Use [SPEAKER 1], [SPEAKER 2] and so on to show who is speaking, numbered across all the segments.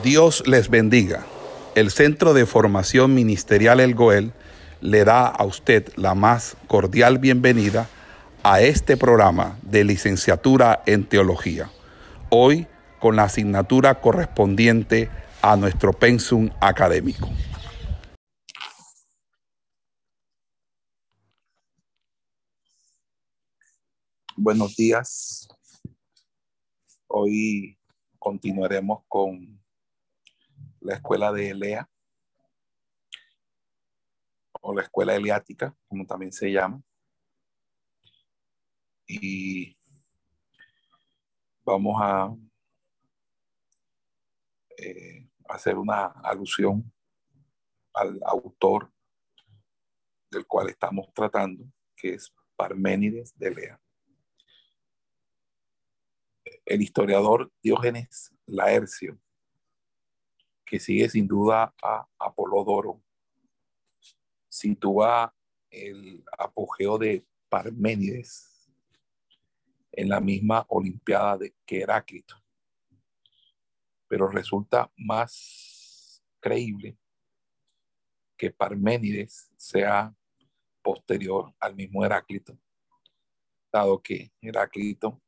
[SPEAKER 1] Dios les bendiga. El Centro de Formación Ministerial El Goel le da a usted la más cordial bienvenida a este programa de licenciatura en teología. Hoy con la asignatura correspondiente a nuestro pensum académico. Buenos días. Hoy continuaremos con la escuela de Elea o la escuela eliática, como también se llama. Y vamos a eh, hacer una alusión al autor del cual estamos tratando, que es Parménides de Elea. El historiador Diógenes Laercio que sigue sin duda a Apolodoro, sitúa el apogeo de Parménides en la misma Olimpiada de que Heráclito. Pero resulta más creíble que Parménides sea posterior al mismo Heráclito, dado que Heráclito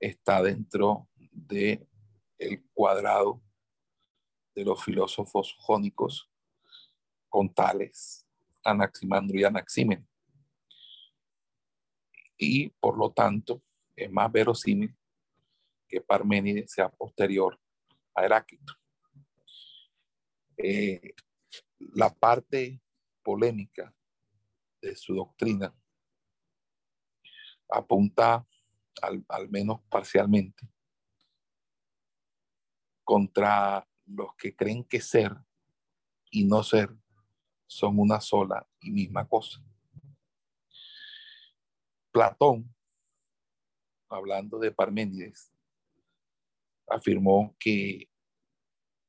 [SPEAKER 1] está dentro de el cuadrado de los filósofos jónicos con tales Anaximandro y Anaxímenes. Y por lo tanto, es más verosímil que Parménides sea posterior a Heráclito. Eh, la parte polémica de su doctrina apunta al, al menos parcialmente contra los que creen que ser y no ser son una sola y misma cosa. Platón, hablando de Parménides, afirmó que,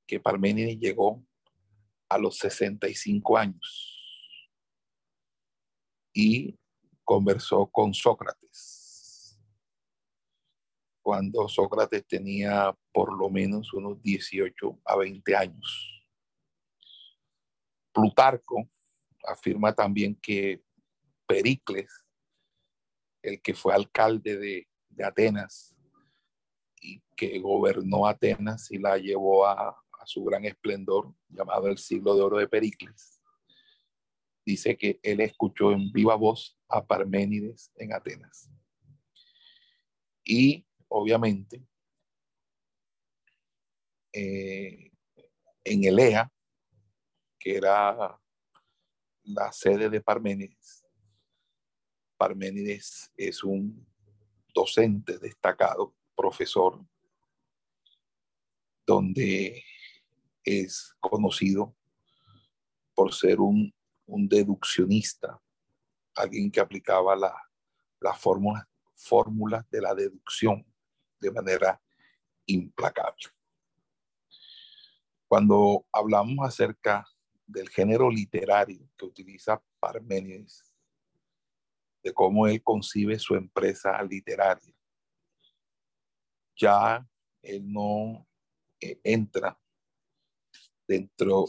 [SPEAKER 1] que Parménides llegó a los 65 años y conversó con Sócrates cuando Sócrates tenía por lo menos unos 18 a 20 años. Plutarco afirma también que Pericles, el que fue alcalde de, Atenas y que gobernó Atenas y la llevó a, a su gran esplendor, llamado el siglo de oro de Pericles, dice que él escuchó en viva voz a Parménides en Atenas. Y obviamente, eh, en Elea, que era la sede de Parménides. Parménides es un docente destacado, profesor, donde es conocido por ser un, deduccionista, alguien que aplicaba las la fórmulas de la deducción de manera implacable. Cuando hablamos acerca del género literario que utiliza Parménides, de cómo él concibe su empresa literaria, ya él no eh, entra dentro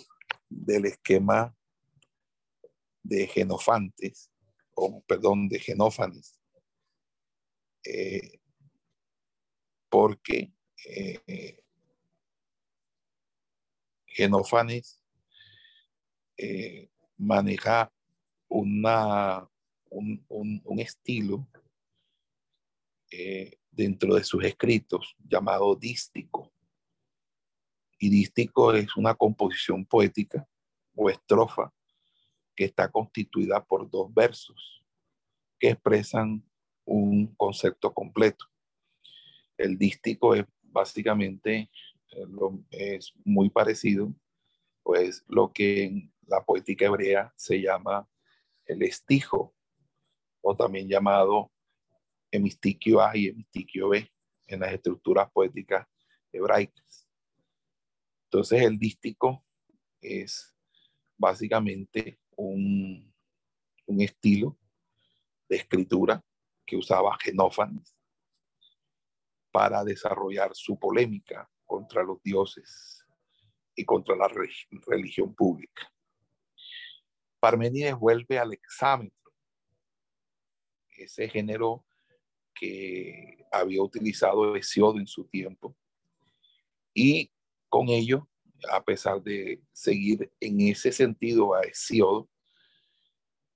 [SPEAKER 1] del esquema de Genofantes, o perdón, de Genófanes, eh, porque eh, eh, maneja una, un, estilo eh, dentro de sus escritos llamado dístico. Y dístico es una composición poética o estrofa que está constituida por dos versos que expresan un concepto completo. El dístico es básicamente eh, es muy parecido, pues lo que en la poética hebrea se llama el estijo, o también llamado hemistiquio A y hemistiquio B en las estructuras poéticas hebraicas. Entonces el dístico es básicamente un, un estilo de escritura que usaba Genófanes para desarrollar su polémica contra los dioses y contra la religión pública. Parménides vuelve al examen, ese género que había utilizado Hesiodo en su tiempo, y con ello, a pesar de seguir en ese sentido a Hesiodo,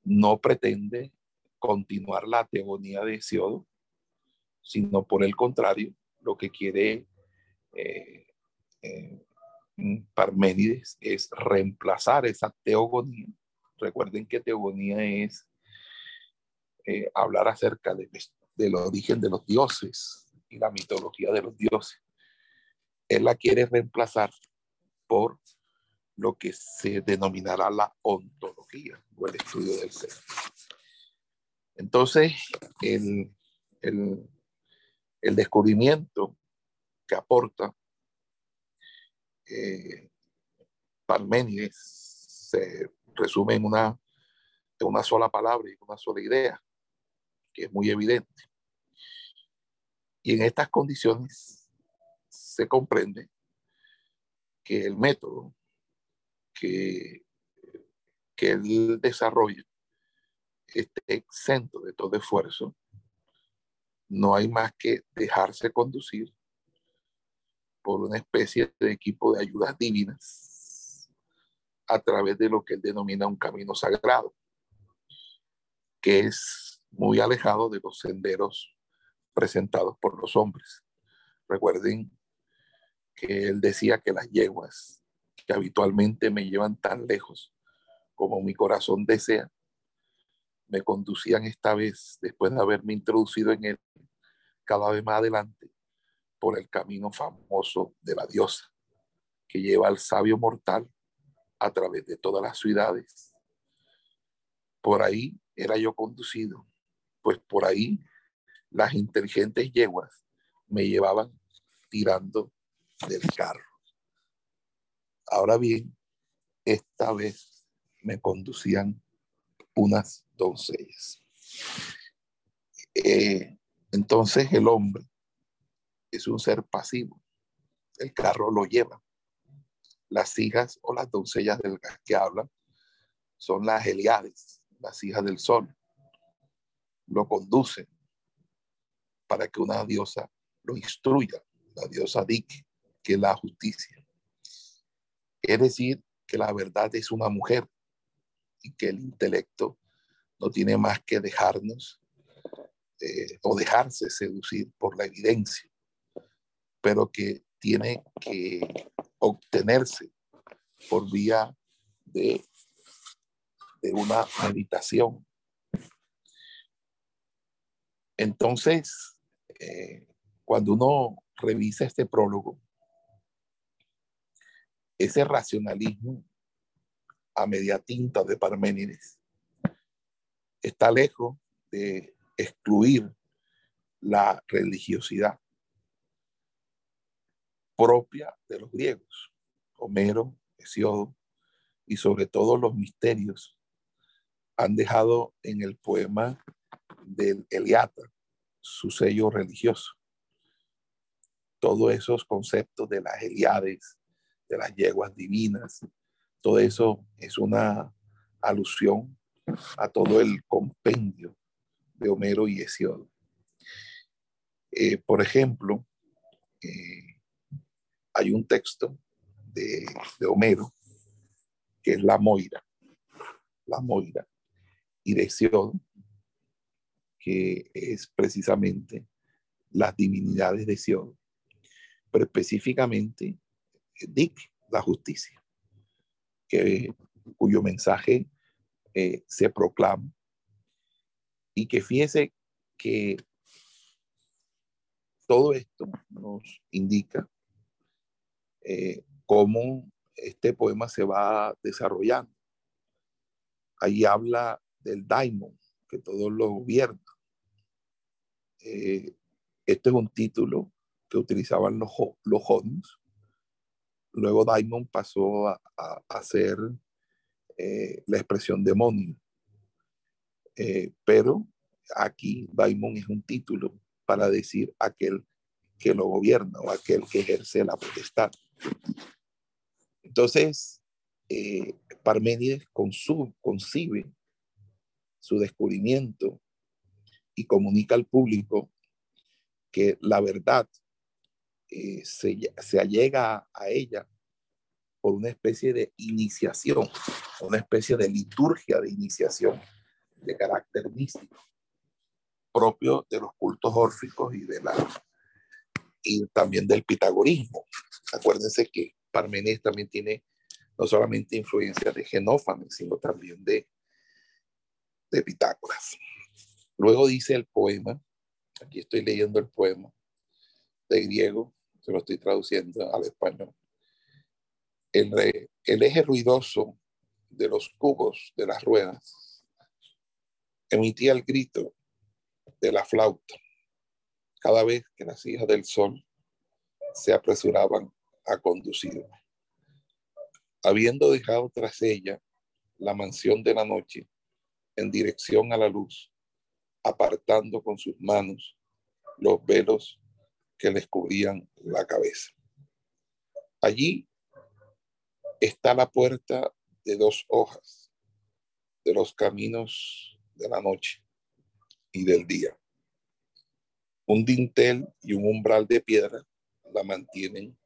[SPEAKER 1] no pretende continuar la teogonía de Hesiodo, sino por el contrario, lo que quiere eh, eh, Parménides es reemplazar esa teogonía. Recuerden que teogonía es eh, hablar acerca de, del origen de los dioses y la mitología de los dioses. Él la quiere reemplazar por lo que se denominará la ontología o el estudio del ser. Entonces, el, el descubrimiento que aporta eh, Parménides se resume en una, en una sola palabra y una sola idea, que es muy evidente. Y en estas condiciones se comprende que el método que, que él desarrolla esté exento de todo esfuerzo, no hay más que dejarse conducir por una especie de equipo de ayudas divinas a través de lo que él denomina un camino sagrado, que es muy alejado de los senderos presentados por los hombres. Recuerden que él decía que las yeguas que habitualmente me llevan tan lejos como mi corazón desea, me conducían esta vez, después de haberme introducido en él, cada vez más adelante, por el camino famoso de la diosa, que lleva al sabio mortal a través de todas las ciudades. Por ahí era yo conducido, pues por ahí las inteligentes yeguas me llevaban tirando del carro. Ahora bien, esta vez me conducían unas doncellas. Eh, entonces el hombre es un ser pasivo. El carro lo lleva. Las hijas o las doncellas del que hablan son las Heliades, las hijas del sol. Lo conducen para que una diosa lo instruya, la diosa Dik, que es la justicia. Es decir, que la verdad es una mujer y que el intelecto no tiene más que dejarnos eh, o dejarse seducir por la evidencia pero que tiene que obtenerse por vía de, de una meditación. Entonces, eh, cuando uno revisa este prólogo, ese racionalismo a media tinta de Parménides está lejos de excluir la religiosidad propia de los griegos, Homero, Hesiodo y sobre todo los misterios han dejado en el poema del Eliata su sello religioso. Todos esos conceptos de las Eliades, de las yeguas divinas, todo eso es una alusión a todo el compendio de Homero y Hesiodo. Eh, por ejemplo, eh, hay un texto de, Homero que es la Moira, la Moira, y de Sion, que es precisamente las divinidades de Sion, pero específicamente Dick, la justicia, cuyo mensaje eh, se proclama y que fíjese que todo esto nos indica eh, cómo este poema se va desarrollando. Ahí habla del daimon, que todo lo gobierna. Eh, este es un título que utilizaban los, los Luego daimon pasó a, a, ser eh, la expresión demonio. pero aquí daimon es un título para decir aquel que lo gobierna o aquel que ejerce la potestad. Entonces, eh, Parménides concibe su descubrimiento y comunica al público que la verdad eh, se, se allega a ella por una especie de iniciación, una especie de liturgia de iniciación de carácter místico, propio de los cultos órficos y, de la, y también del pitagorismo. Acuérdense que Parménides también tiene no solamente influencia de Genófanes, sino también de, de Pitágoras. Luego dice el poema, aquí estoy leyendo el poema de griego, se lo estoy traduciendo al español. El, eje ruidoso de los cubos de las ruedas emitía el grito de la flauta cada vez que las hijas del sol se apresuraban a conducirme. Habiendo dejado tras ella la mansión de la noche en dirección a la luz, apartando con sus manos los velos que les cubrían la cabeza. Allí está la puerta de dos hojas de los caminos de la noche y del día. Un dintel y un umbral de piedra la mantienen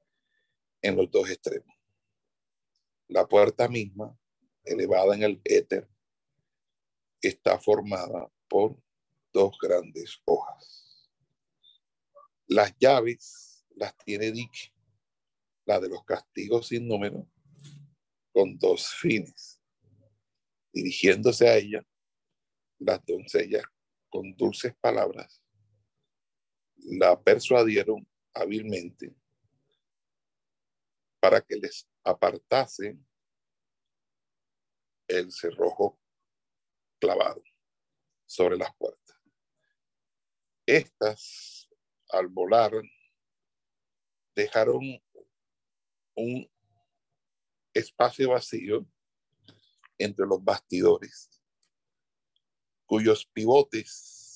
[SPEAKER 1] en los dos extremos. La puerta misma, elevada en el éter, está formada por dos grandes hojas. Las llaves las tiene Dick, la de los castigos sin número, con dos fines. Dirigiéndose a ella, las doncellas con dulces palabras la persuadieron hábilmente para que les apartase el cerrojo clavado sobre las puertas. Estas, al volar, dejaron un espacio vacío entre los bastidores, cuyos pivotes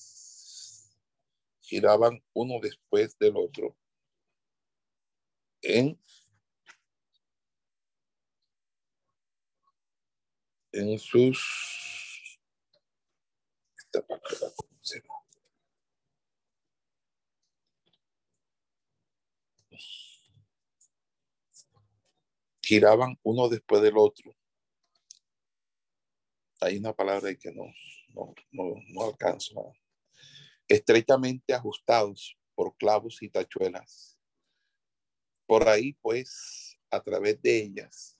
[SPEAKER 1] giraban uno después del otro en, en sus giraban uno después del otro. Hay una palabra que no, no, no, no alcanzo. Estrechamente ajustados por clavos y tachuelas. Por ahí, pues, a través de ellas,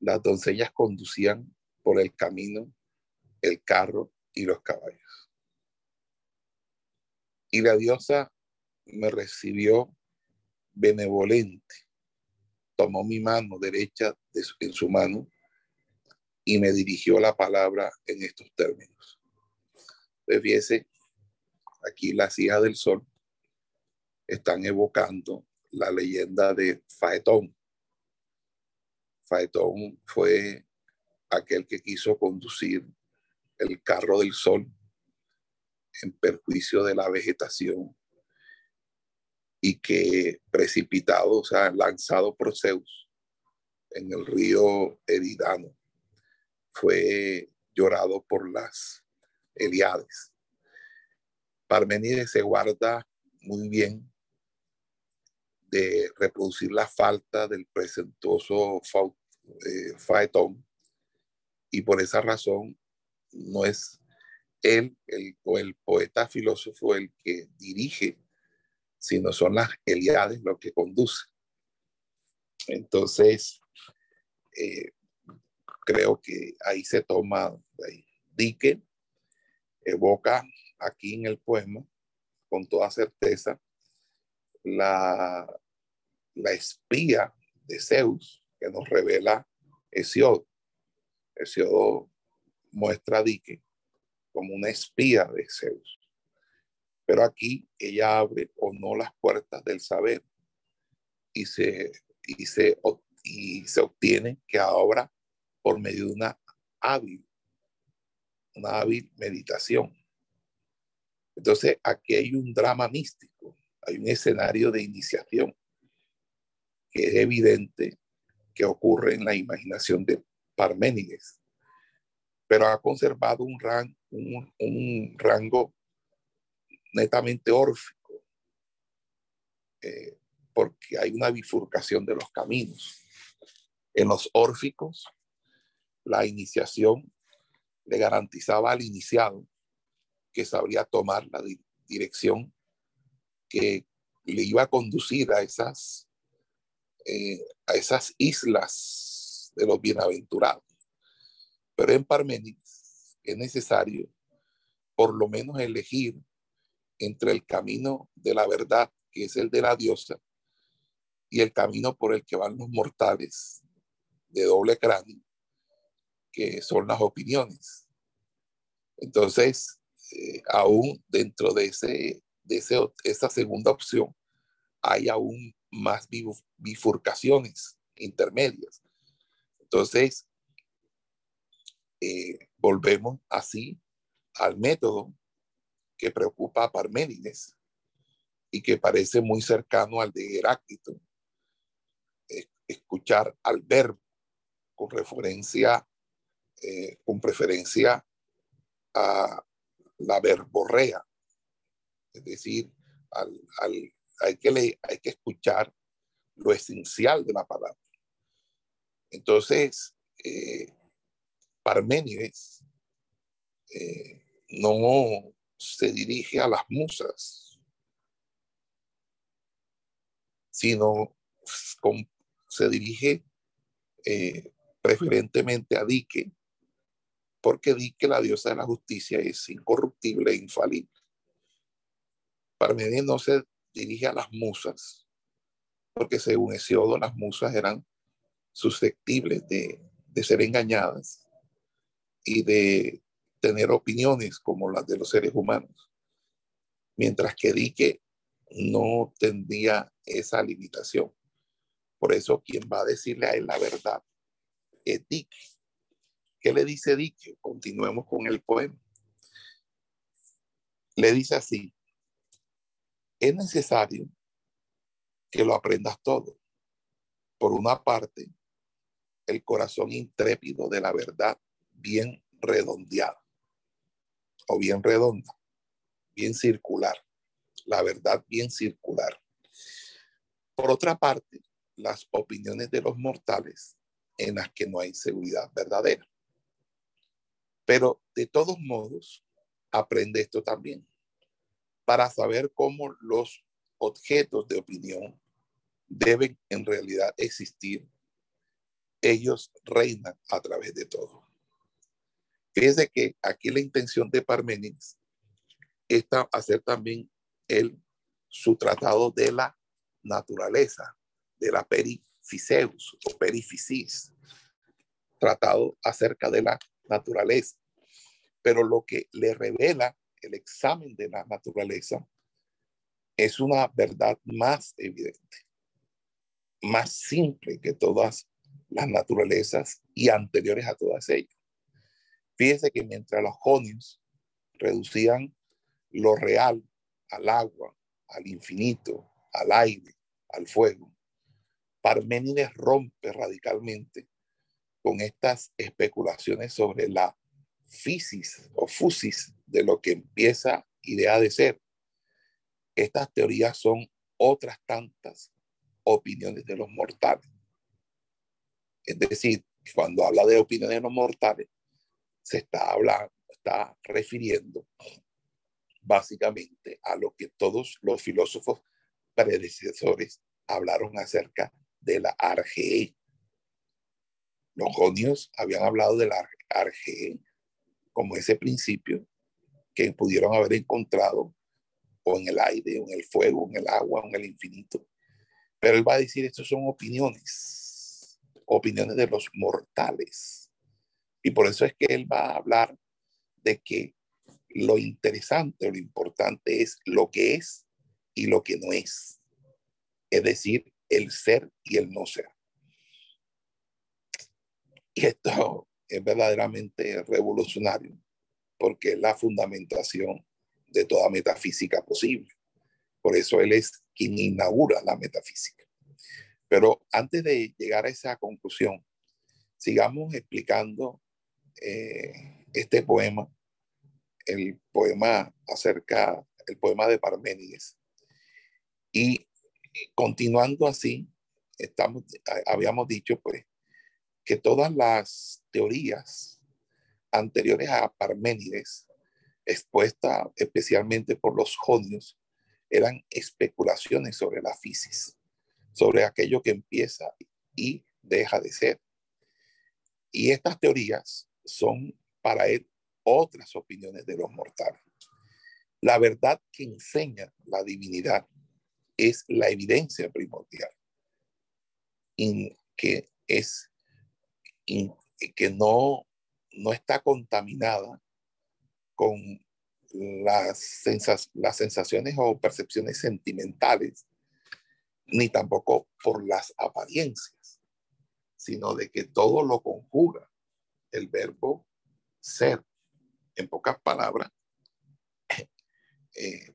[SPEAKER 1] las doncellas conducían por el camino el carro y los caballos. Y la diosa me recibió benevolente tomó mi mano derecha en su mano y me dirigió la palabra en estos términos. Pues viese, aquí las hijas del sol están evocando la leyenda de Faetón. Faetón fue aquel que quiso conducir el carro del sol en perjuicio de la vegetación y que precipitado, o sea, lanzado por Zeus en el río Eridano, fue llorado por las Eliades. Parmenides se guarda muy bien de reproducir la falta del presentuoso eh, Faetón y por esa razón no es él o el poeta filósofo el que dirige sino son las Eliades lo que conduce. Entonces, eh, creo que ahí se toma, ahí. Dique evoca aquí en el poema con toda certeza la, la espía de Zeus que nos revela Hesiodo. Hesiodo muestra a Dique como una espía de Zeus. Pero aquí ella abre o no las puertas del saber y se, y se, y se obtiene que ahora por medio de una hábil, una hábil meditación. Entonces aquí hay un drama místico, hay un escenario de iniciación que es evidente que ocurre en la imaginación de Parménides, pero ha conservado un, un, rango netamente órfico, eh, porque hay una bifurcación de los caminos. En los órficos, la iniciación le garantizaba al iniciado que sabría tomar la dirección que le iba a conducir a esas, eh, a esas islas de los bienaventurados. Pero en Parménides es necesario por lo menos elegir entre el camino de la verdad, que es el de la diosa, y el camino por el que van los mortales de doble cráneo, que son las opiniones. Entonces, eh, aún dentro de, ese, de esa segunda opción, hay aún más bifurcaciones intermedias. Entonces, eh, volvemos así al método que preocupa a Parménides y que parece muy cercano al de Heráclito, escuchar al verbo con referencia, eh, con preferencia a la verborrea, es decir, al, hay, que hay que escuchar lo esencial de la palabra. Entonces, eh, Parménides eh, no se dirige a las musas, sino se dirige eh, preferentemente a Dique, porque Dique, la diosa de la justicia, es incorruptible e infalible. Parmenides no se dirige a las musas, porque según Hesiodo, las musas eran susceptibles de ser engañadas y de tener opiniones como las de los seres humanos, mientras que Dique no tendría esa limitación. Por eso quien va a decirle a él la verdad es Dique. ¿Qué le dice Dique? Continuemos con el poema. Le dice así, es necesario que lo aprendas todo. Por una parte, el corazón intrépido de la verdad bien redondeado o bien redonda, bien circular, la verdad bien circular. Por otra parte, las opiniones de los mortales en las que no hay seguridad verdadera. Pero de todos modos, aprende esto también, para saber cómo los objetos de opinión deben en realidad existir. Ellos reinan a través de todo. Fíjense que aquí la intención de Parménides está hacer también el, su tratado de la naturaleza, de la perificeus o perificis, tratado acerca de la naturaleza. Pero lo que le revela el examen de la naturaleza es una verdad más evidente, más simple que todas las naturalezas y anteriores a todas ellas. Fíjese que mientras los jonios reducían lo real al agua, al infinito, al aire, al fuego, Parménides rompe radicalmente con estas especulaciones sobre la fisis o fusis de lo que empieza idea de ser. Estas teorías son otras tantas opiniones de los mortales. Es decir, cuando habla de opiniones de los mortales, se está hablando, está refiriendo básicamente a lo que todos los filósofos predecesores hablaron acerca de la arge. Los jonios habían hablado de la arge como ese principio que pudieron haber encontrado o en el aire, o en el fuego, en el agua, o en el infinito. Pero él va a decir, estos son opiniones, opiniones de los mortales. Y por eso es que él va a hablar de que lo interesante o lo importante es lo que es y lo que no es. Es decir, el ser y el no ser. Y esto es verdaderamente revolucionario porque es la fundamentación de toda metafísica posible. Por eso él es quien inaugura la metafísica. Pero antes de llegar a esa conclusión, sigamos explicando eh, este poema, el poema acerca, el poema de Parménides. Y continuando así, estamos, habíamos dicho pues que todas las teorías anteriores a Parménides, expuestas especialmente por los jonios, eran especulaciones sobre la fisis, sobre aquello que empieza y deja de ser. Y estas teorías son para él otras opiniones de los mortales. La verdad que enseña la divinidad es la evidencia primordial, que es que no, no está contaminada con las, las sensaciones o percepciones sentimentales, ni tampoco por las apariencias, sino de que todo lo conjura el verbo ser. En pocas palabras, eh,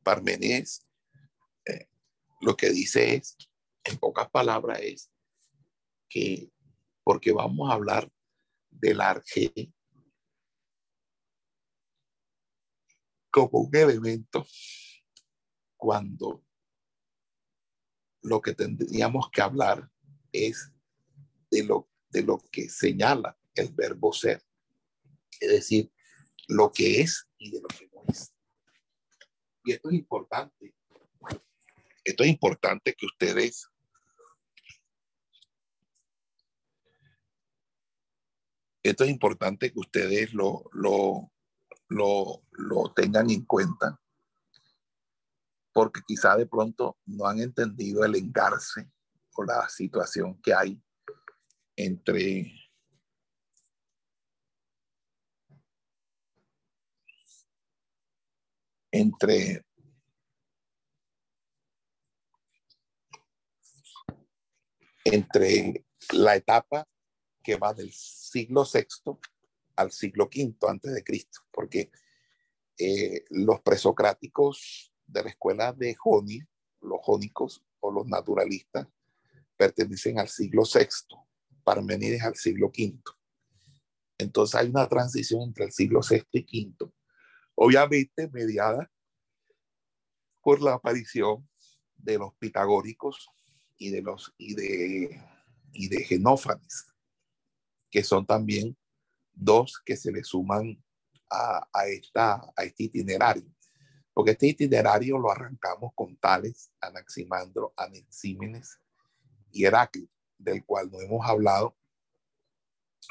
[SPEAKER 1] eh, lo que dice es, en pocas palabras, es que porque vamos a hablar del arge como un elemento cuando lo que tendríamos que hablar es de lo, de lo que señala el verbo ser, es decir, lo que es y de lo que no es. Y esto es importante. Esto es importante que ustedes esto es importante que ustedes lo, lo, lo, lo tengan en cuenta, porque quizá de pronto no han entendido el engarce o la situación que hay entre entre entre la etapa que va del siglo VI al siglo V antes de Cristo, porque eh, los presocráticos de la escuela de Joni, los jónicos o los naturalistas, pertenecen al siglo VI, Parmenides al siglo V. Entonces hay una transición entre el siglo VI y V, obviamente mediada por la aparición de los pitagóricos y de los y de y de Genófanes, que son también dos que se le suman a, a, esta, a este itinerario. Porque este itinerario lo arrancamos con Tales, Anaximandro, Anaxímenes y Heráclito, del cual no hemos hablado,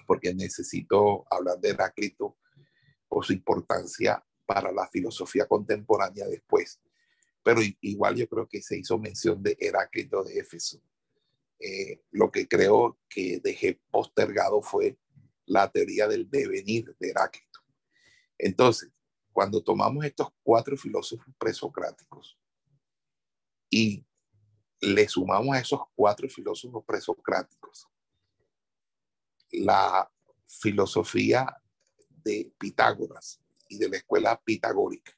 [SPEAKER 1] porque necesito hablar de Heráclito por su importancia para la filosofía contemporánea después. Pero igual yo creo que se hizo mención de Heráclito de Éfeso. Eh, lo que creo que dejé postergado fue la teoría del devenir de Heráclito. Entonces, cuando tomamos estos cuatro filósofos presocráticos y le sumamos a esos cuatro filósofos presocráticos la filosofía de Pitágoras y de la escuela pitagórica,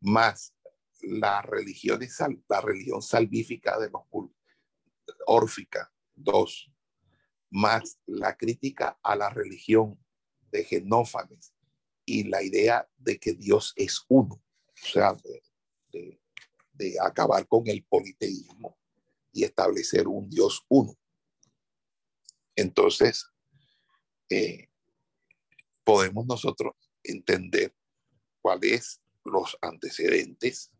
[SPEAKER 1] más la religión, la religión salvífica de los órfica, dos, más la crítica a la religión de Genófanes y la idea de que Dios es uno, o sea, de, acabar con el politeísmo y establecer un Dios uno. Entonces, eh, podemos nosotros entender cuáles los antecedentes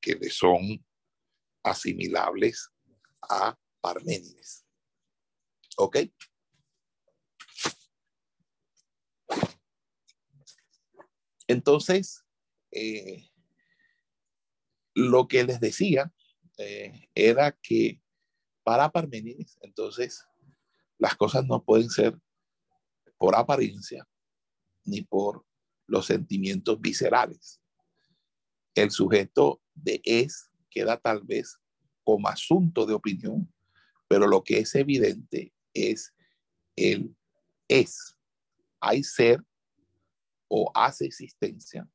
[SPEAKER 1] que le son asimilables a Parménides. ¿Ok? Entonces, eh, lo que les decía eh, era que para Parménides, entonces, las cosas no pueden ser por apariencia ni por los sentimientos viscerales. El sujeto de es queda tal vez como asunto de opinión, pero lo que es evidente es el es. Hay ser o hace existencia,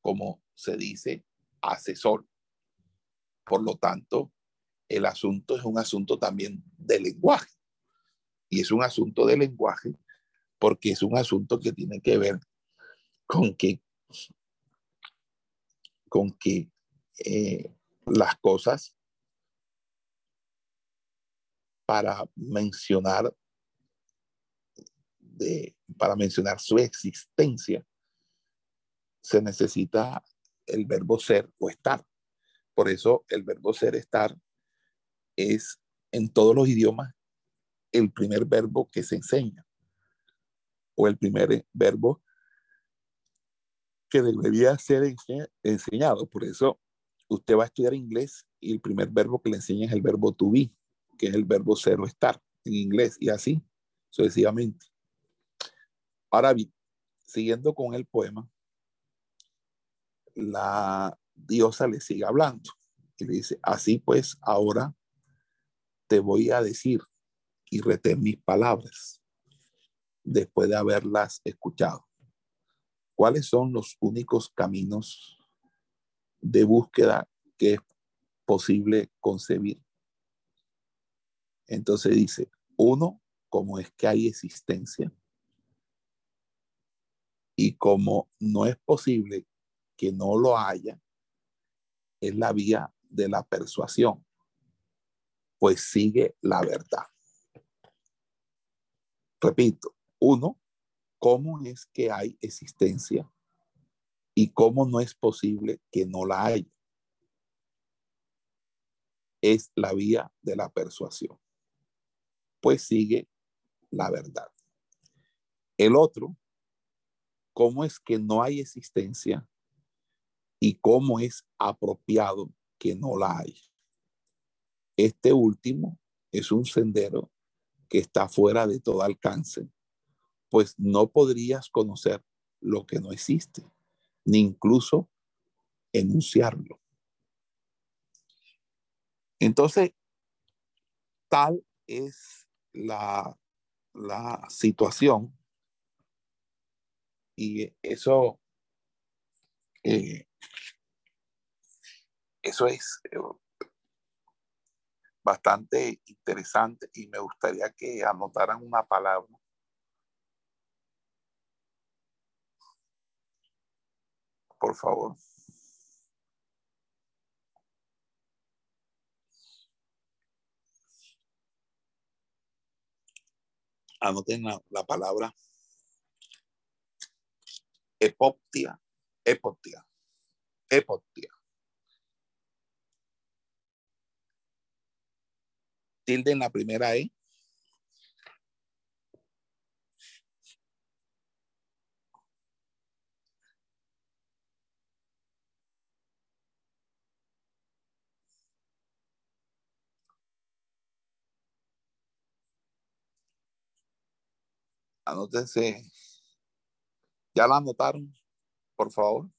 [SPEAKER 1] como se dice, asesor. Por lo tanto, el asunto es un asunto también de lenguaje. Y es un asunto de lenguaje porque es un asunto que tiene que ver con que, con que eh, las cosas para mencionar para mencionar su existencia se necesita el verbo ser o estar. Por eso el verbo ser, estar es en todos los idiomas el primer verbo que se enseña o el primer verbo que debería ser enseñado. Por eso usted va a estudiar inglés y el primer verbo que le enseña es el verbo to be, que es el verbo ser o estar en inglés y así sucesivamente. Ahora bien, siguiendo con el poema, la diosa le sigue hablando y le dice, así pues ahora te voy a decir y retener mis palabras después de haberlas escuchado. ¿Cuáles son los únicos caminos de búsqueda que es posible concebir? Entonces dice, uno, como es que hay existencia. Y como no es posible que no lo haya, es la vía de la persuasión, pues sigue la verdad. Repito, uno, ¿cómo es que hay existencia? Y cómo no es posible que no la haya. Es la vía de la persuasión. Pues sigue la verdad. El otro, ¿cómo es que no hay existencia? Y cómo es apropiado que no la hay. Este último es un sendero que está fuera de todo alcance pues no podrías conocer lo que no existe, ni incluso enunciarlo. Entonces, tal es la, situación y eso, eh, eso es eh, bastante interesante y me gustaría que anotaran una palabra por favor. Anoten la, palabra epoptia, epoptia, epoptia. Tilde en la primera E Anótense. ¿Ya la anotaron? Por favor.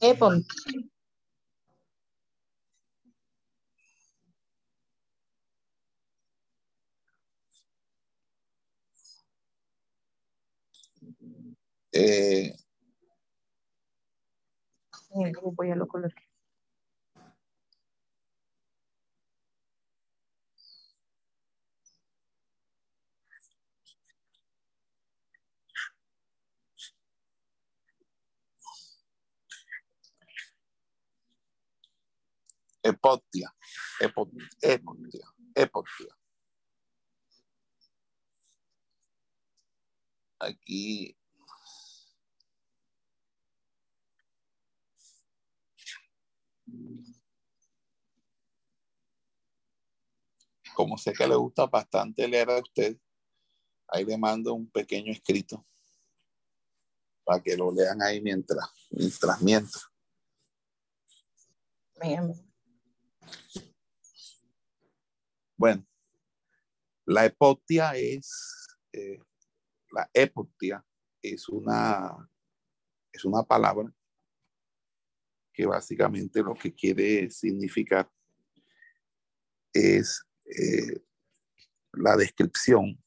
[SPEAKER 2] Epon.
[SPEAKER 1] Eh,
[SPEAKER 2] en el grupo ya lo coloqué.
[SPEAKER 1] Epotia, epotia, epotia, Aquí. Como sé que le gusta bastante leer a usted, ahí le mando un pequeño escrito para que lo lean ahí mientras, mientras mientras.
[SPEAKER 2] Bien.
[SPEAKER 1] Bueno, la epoptia es, eh, la epoptia es una, es una palabra que básicamente lo que quiere significar es eh, la descripción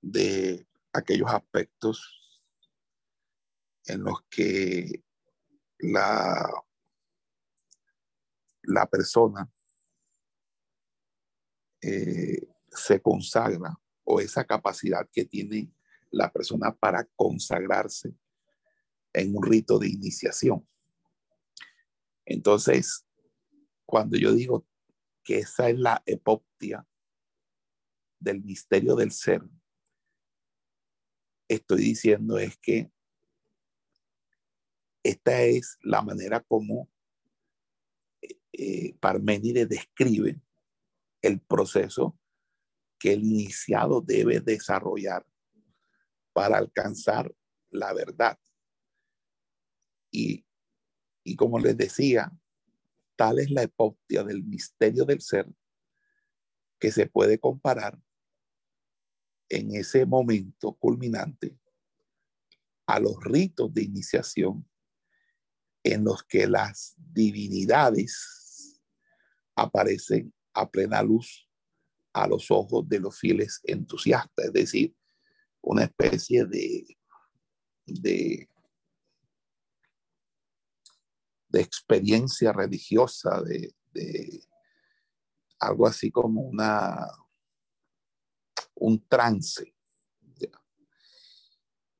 [SPEAKER 1] de aquellos aspectos en los que la, la persona eh, se consagra o esa capacidad que tiene la persona para consagrarse en un rito de iniciación. Entonces, cuando yo digo que esa es la epoptia del misterio del ser, estoy diciendo es que esta es la manera como eh, Parménides describe el proceso que el iniciado debe desarrollar para alcanzar la verdad. Y, y como les decía, tal es la epoptia del misterio del ser que se puede comparar en ese momento culminante a los ritos de iniciación en los que las divinidades aparecen a plena luz a los ojos de los fieles entusiastas, es decir, una especie de, de, experiencia religiosa, de, de algo así como una un trance.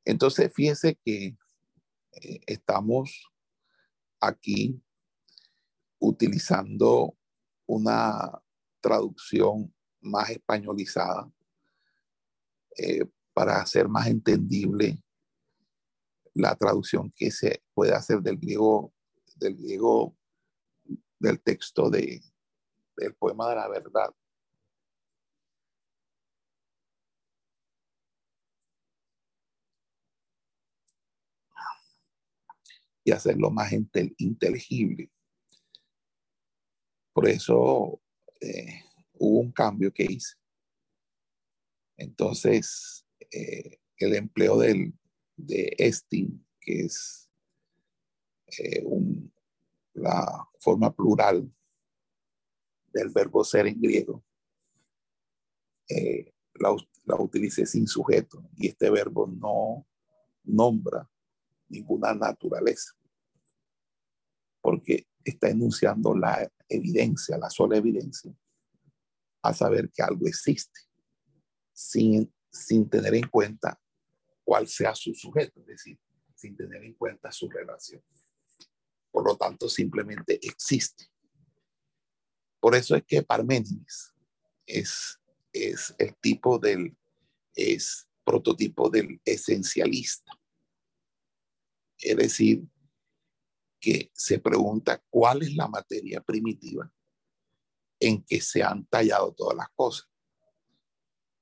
[SPEAKER 1] Entonces, fíjense que eh, estamos aquí utilizando una traducción más españolizada eh, para hacer más entendible la traducción que se puede hacer del griego, del griego del texto de, del poema de la verdad. y hacerlo más inteligible. Por eso eh, hubo un cambio que hice. Entonces, eh, el empleo del, de estin, que es eh, la forma plural del verbo ser en griego, la, la utilicé sin sujeto y este verbo no nombra ninguna naturaleza, porque está enunciando la evidencia, la sola evidencia, a saber que algo existe, sin, sin tener en cuenta cuál sea su sujeto, es decir, sin tener en cuenta su relación. Por lo tanto, simplemente existe. Por eso es que Parménides es, es el tipo del, es prototipo del esencialista es decir, que se pregunta cuál es la materia primitiva en que se han tallado todas las cosas.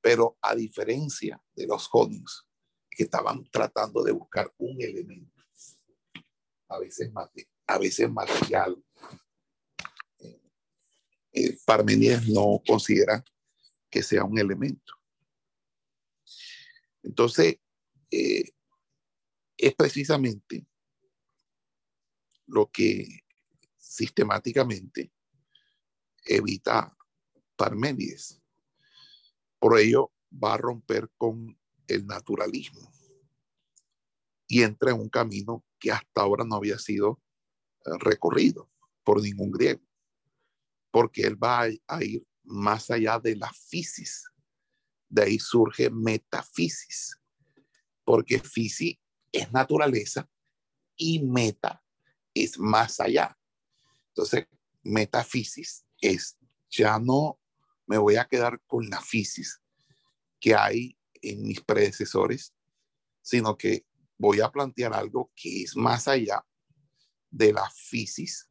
[SPEAKER 1] Pero a diferencia de los jonios, que estaban tratando de buscar un elemento, a veces, a veces material, eh, eh, Parmenides no considera que sea un elemento. Entonces, eh, es precisamente lo que sistemáticamente evita Parménides. Por ello va a romper con el naturalismo y entra en un camino que hasta ahora no había sido eh, recorrido por ningún griego, porque él va a ir más allá de la fisis. De ahí surge metafisis, porque fisis es naturaleza y meta es más allá. Entonces, metafisis es, ya no me voy a quedar con la fisis que hay en mis predecesores, sino que voy a plantear algo que es más allá de la fisis,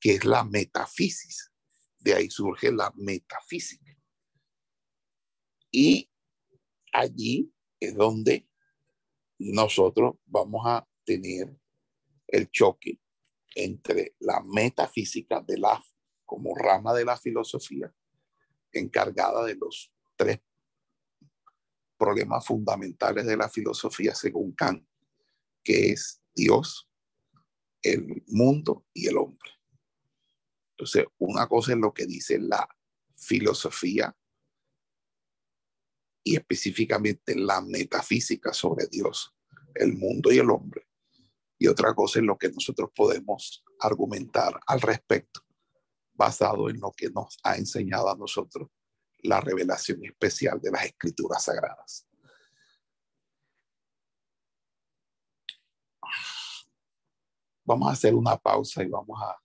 [SPEAKER 1] que es la metafisis. De ahí surge la metafísica. Y allí es donde nosotros vamos a tener el choque entre la metafísica de la como rama de la filosofía encargada de los tres problemas fundamentales de la filosofía según Kant, que es Dios, el mundo y el hombre. Entonces, una cosa es lo que dice la filosofía y específicamente la metafísica sobre Dios, el mundo y el hombre. Y otra cosa es lo que nosotros podemos argumentar al respecto, basado en lo que nos ha enseñado a nosotros la revelación especial de las escrituras sagradas. Vamos a hacer una pausa y vamos a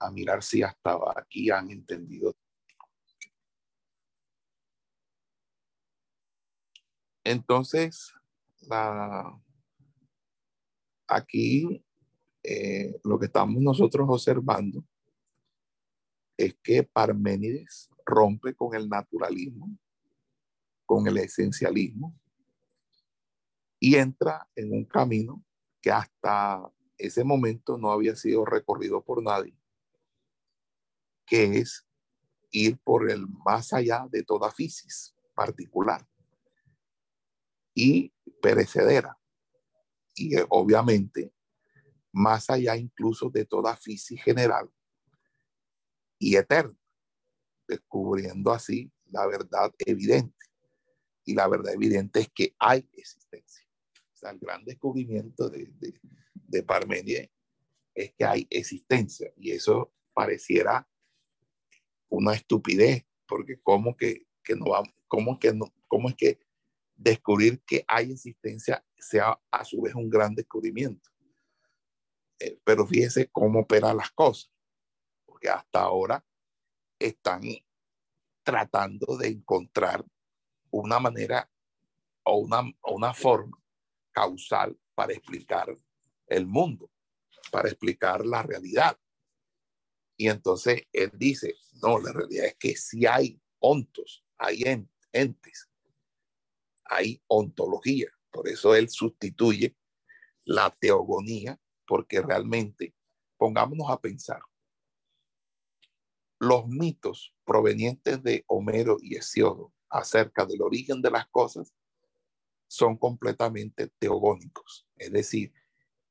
[SPEAKER 1] a mirar si hasta aquí han entendido. Entonces, la, aquí eh, lo que estamos nosotros observando es que Parménides rompe con el naturalismo, con el esencialismo, y entra en un camino que hasta ese momento no había sido recorrido por nadie, que es ir por el más allá de toda fisis particular y perecedera. Y eh, obviamente, más allá incluso de toda fisis general y eterna, descubriendo así la verdad evidente. Y la verdad evidente es que hay existencia. O sea, el gran descubrimiento de, de, de Parmenides es que hay existencia y eso pareciera una estupidez, porque cómo que, que no vamos, cómo que no, cómo es que descubrir que hay existencia sea a su vez un gran descubrimiento. Eh, pero fíjese cómo operan las cosas, porque hasta ahora están tratando de encontrar una manera o una, una forma causal para explicar el mundo, para explicar la realidad. Y entonces él dice, no, la realidad es que si hay ontos, hay entes, hay ontología. Por eso él sustituye la teogonía, porque realmente, pongámonos a pensar, los mitos provenientes de Homero y Hesiodo acerca del origen de las cosas son completamente teogónicos, es decir,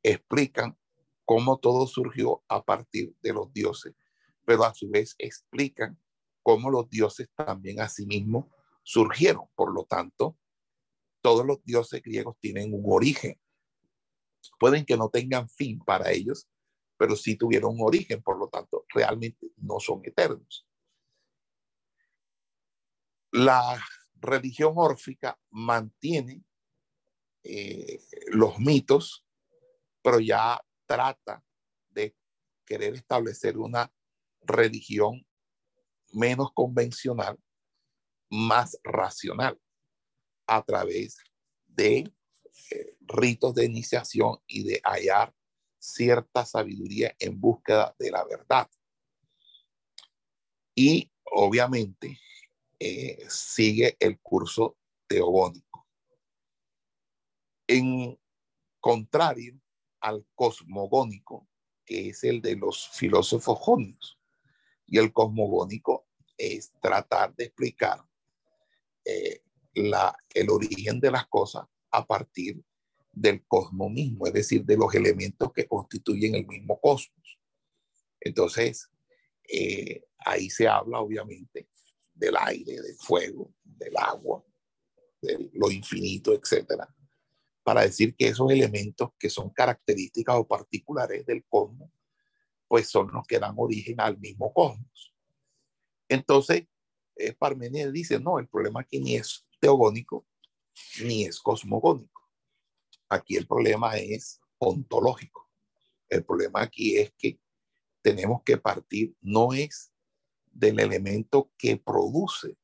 [SPEAKER 1] explican cómo todo surgió a partir de los dioses, pero a su vez explican cómo los dioses también a sí mismos surgieron. Por lo tanto, todos los dioses griegos tienen un origen. Pueden que no tengan fin para ellos, pero sí tuvieron un origen, por lo tanto, realmente no son eternos. La religión órfica mantiene eh, los mitos, pero ya trata de querer establecer una religión menos convencional, más racional, a través de eh, ritos de iniciación y de hallar cierta sabiduría en búsqueda de la verdad. Y obviamente eh, sigue el curso teogónico. En contrario, al cosmogónico, que es el de los filósofos jonios. Y el cosmogónico es tratar de explicar eh, la, el origen de las cosas a partir del cosmos mismo, es decir, de los elementos que constituyen el mismo cosmos. Entonces, eh, ahí se habla obviamente del aire, del fuego, del agua, de lo infinito, etcétera para decir que esos elementos que son características o particulares del cosmos, pues son los que dan origen al mismo cosmos. Entonces, eh, Parmenides dice, no, el problema aquí ni es teogónico ni es cosmogónico. Aquí el problema es ontológico. El problema aquí es que tenemos que partir, no es del elemento que produce,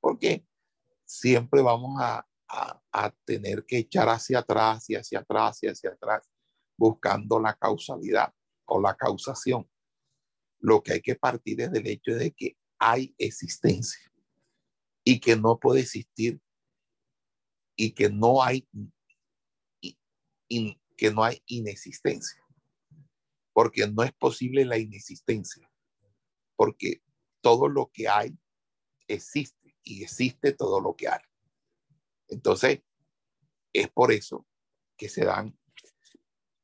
[SPEAKER 1] porque siempre vamos a, a, tener que echar hacia atrás y hacia atrás y hacia atrás, buscando la causalidad o la causación. Lo que hay que partir es del hecho de que hay existencia y que no puede existir y que no hay que no hay inexistencia. porque no es posible la inexistencia, porque todo lo que hay existe y existe todo lo que hay. Entonces, es por eso que se dan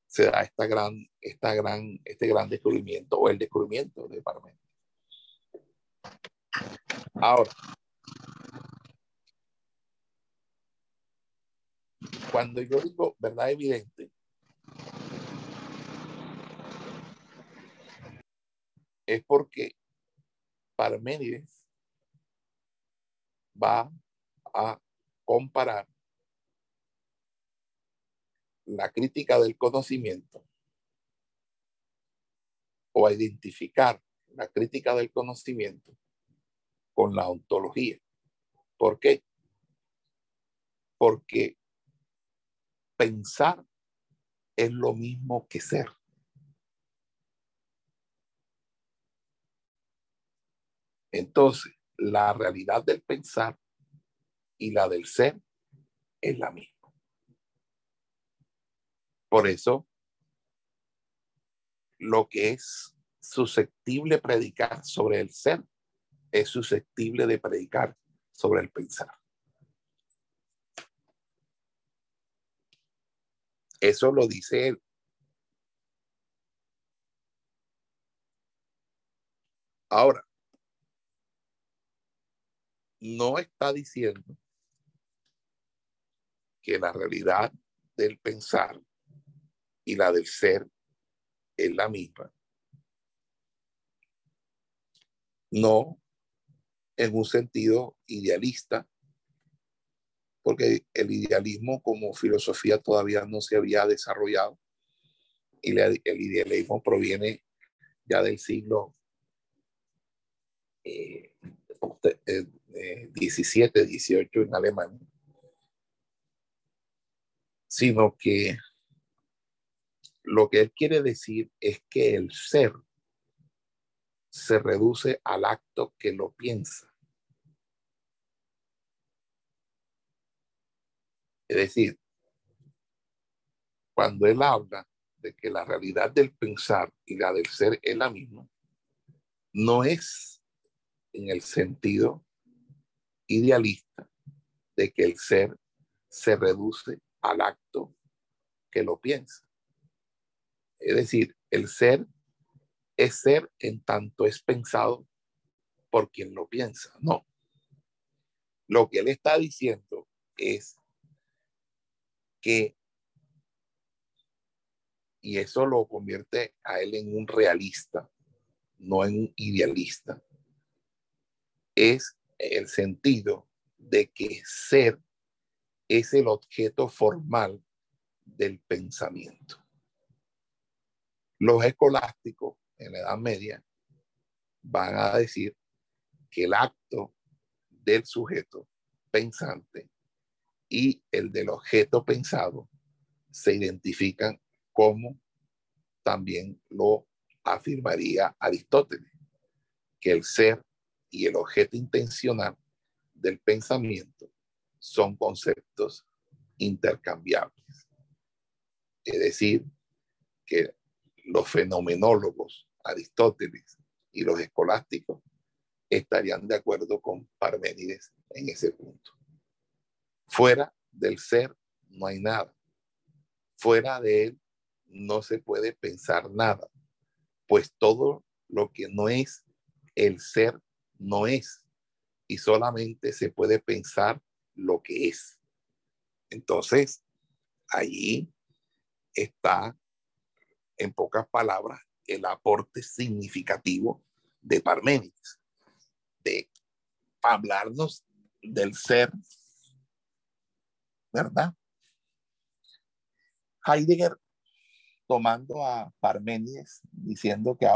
[SPEAKER 1] se da esta gran, esta gran, este gran descubrimiento o el descubrimiento de Parmenides. Ahora, cuando yo digo verdad evidente, es porque Parménides va a comparar la crítica del conocimiento o a identificar la crítica del conocimiento con la ontología. ¿Por qué? Porque pensar es lo mismo que ser. Entonces, la realidad del pensar y la del ser es la misma. Por eso, lo que es susceptible predicar sobre el ser es susceptible de predicar sobre el pensar. Eso lo dice él. Ahora, no está diciendo que la realidad del pensar y la del ser es la misma. No en un sentido idealista, porque el idealismo como filosofía todavía no se había desarrollado y el idealismo proviene ya del siglo eh, 17, 18 en Alemania, sino que lo que él quiere decir es que el ser se reduce al acto que lo piensa. Es decir, cuando él habla de que la realidad del pensar y la del ser es la misma, no es en el sentido idealista de que el ser se reduce al acto que lo piensa. Es decir, el ser es ser en tanto es pensado por quien lo piensa. No. Lo que él está diciendo es que, y eso lo convierte a él en un realista, no en un idealista, es el sentido de que ser es el objeto formal del pensamiento. Los escolásticos en la Edad Media van a decir que el acto del sujeto pensante y el del objeto pensado se identifican como también lo afirmaría Aristóteles, que el ser y el objeto intencional del pensamiento son conceptos intercambiables. Es decir, que los fenomenólogos, Aristóteles y los escolásticos, estarían de acuerdo con Parménides en ese punto. Fuera del ser no hay nada. Fuera de él no se puede pensar nada, pues todo lo que no es el ser no es y solamente se puede pensar lo que es. Entonces, allí está en pocas palabras, el aporte significativo de Parménides, de hablarnos del ser, ¿verdad? Heidegger, tomando a Parménides, diciendo que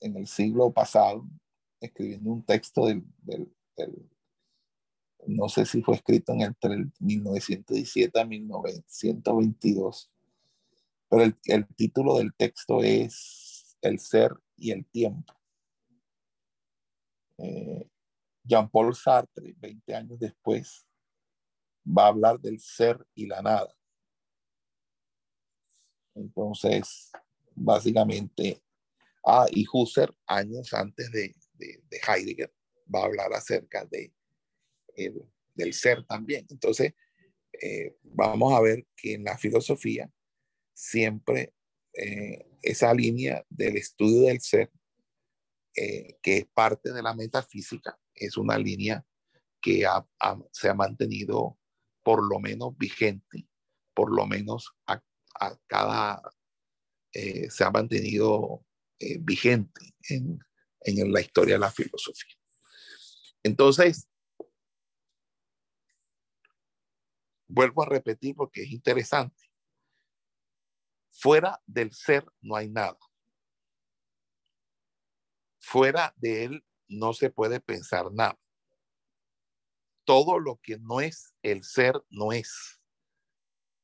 [SPEAKER 1] en el siglo pasado, escribiendo un texto del, no sé si fue escrito en entre el 1917 a 1922, pero el, título del texto es El ser y el tiempo. Eh, Jean-Paul Sartre, 20 años después, va a hablar del ser y la nada. Entonces, básicamente, ah, y Husserl, años antes de, de, Heidegger, va a hablar acerca de, eh, del ser también. Entonces, eh, vamos a ver que en la filosofía siempre eh, esa línea del estudio del ser, que es parte de la metafísica, es una línea que se ha mantenido por lo menos vigente, por lo menos a, cada, eh, se ha mantenido eh, vigente en, en la historia de la filosofía. Entonces, vuelvo a repetir porque es interesante. Fuera del ser no hay nada. Fuera de él no se puede pensar nada todo lo que no es el ser no es.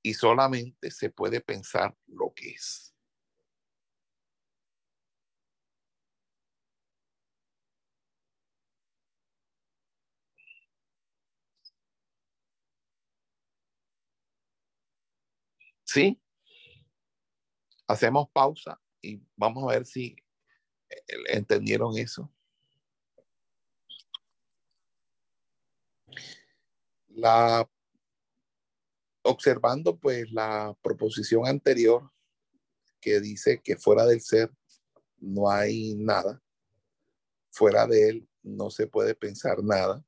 [SPEAKER 1] Y solamente se puede pensar lo que es. ¿Sí? Hacemos pausa y vamos a ver si eh, entendieron eso. La, observando pues la proposición anterior que dice que fuera del ser no hay nada, fuera de él no se puede pensar nada,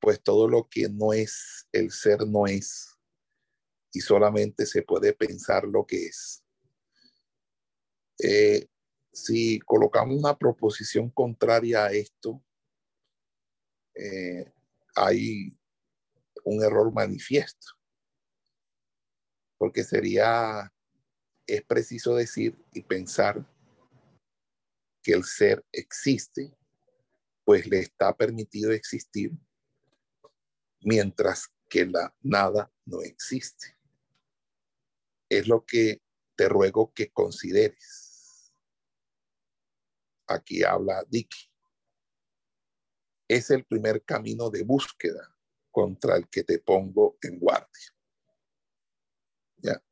[SPEAKER 1] pues todo lo que no es el ser no es y solamente se puede pensar lo que es. Eh, si colocamos una proposición contraria a esto, eh, hay un error manifiesto, porque sería, es preciso decir y pensar que el ser existe, pues le está permitido existir, mientras que la nada no existe. Es lo que te ruego que consideres. Aquí habla Dicky. Es el primer camino de búsqueda contra el que te pongo en guardia. ¿Ya?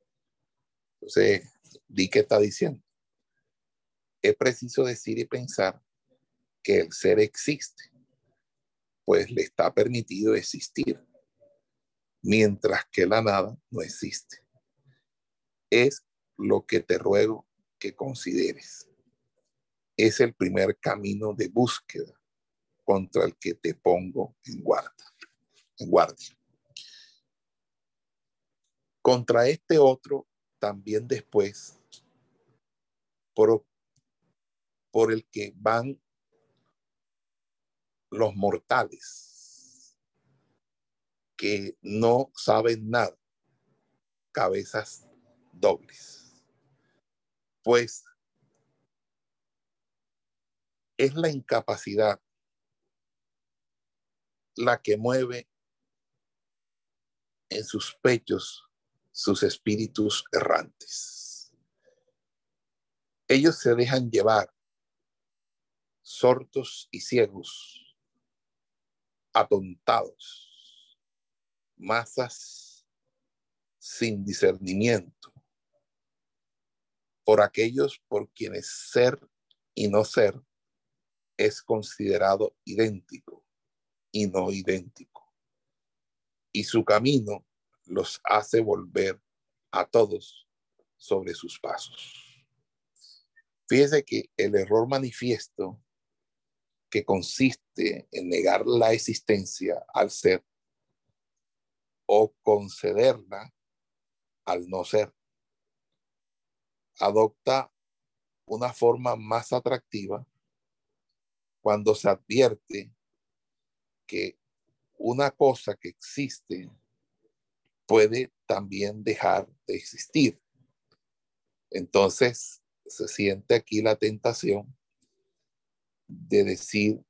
[SPEAKER 1] Entonces, di qué está diciendo. Es preciso decir y pensar que el ser existe, pues le está permitido existir, mientras que la nada no existe. Es lo que te ruego que consideres. Es el primer camino de búsqueda contra el que te pongo en guardia en guardia. Contra este otro, también después, por, por el que van los mortales, que no saben nada, cabezas dobles. Pues es la incapacidad la que mueve en sus pechos sus espíritus errantes. Ellos se dejan llevar, sordos y ciegos, atontados, masas sin discernimiento, por aquellos por quienes ser y no ser es considerado idéntico y no idéntico y su camino los hace volver a todos sobre sus pasos. Fíjese que el error manifiesto que consiste en negar la existencia al ser o concederla al no ser, adopta una forma más atractiva cuando se advierte que una cosa que existe puede también dejar de existir. Entonces se siente aquí la tentación de decir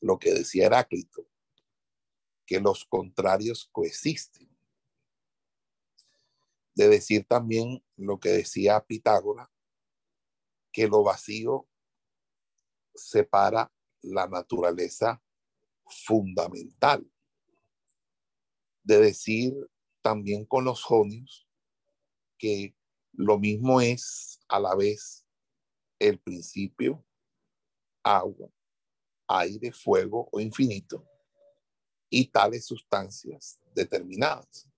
[SPEAKER 1] lo que decía Heráclito, que los contrarios coexisten. De decir también lo que decía Pitágoras, que lo vacío separa la naturaleza fundamental de decir también con los jonios que Lo mismo es a la vez el principio, agua, aire, fuego o infinito y tales sustancias determinadas.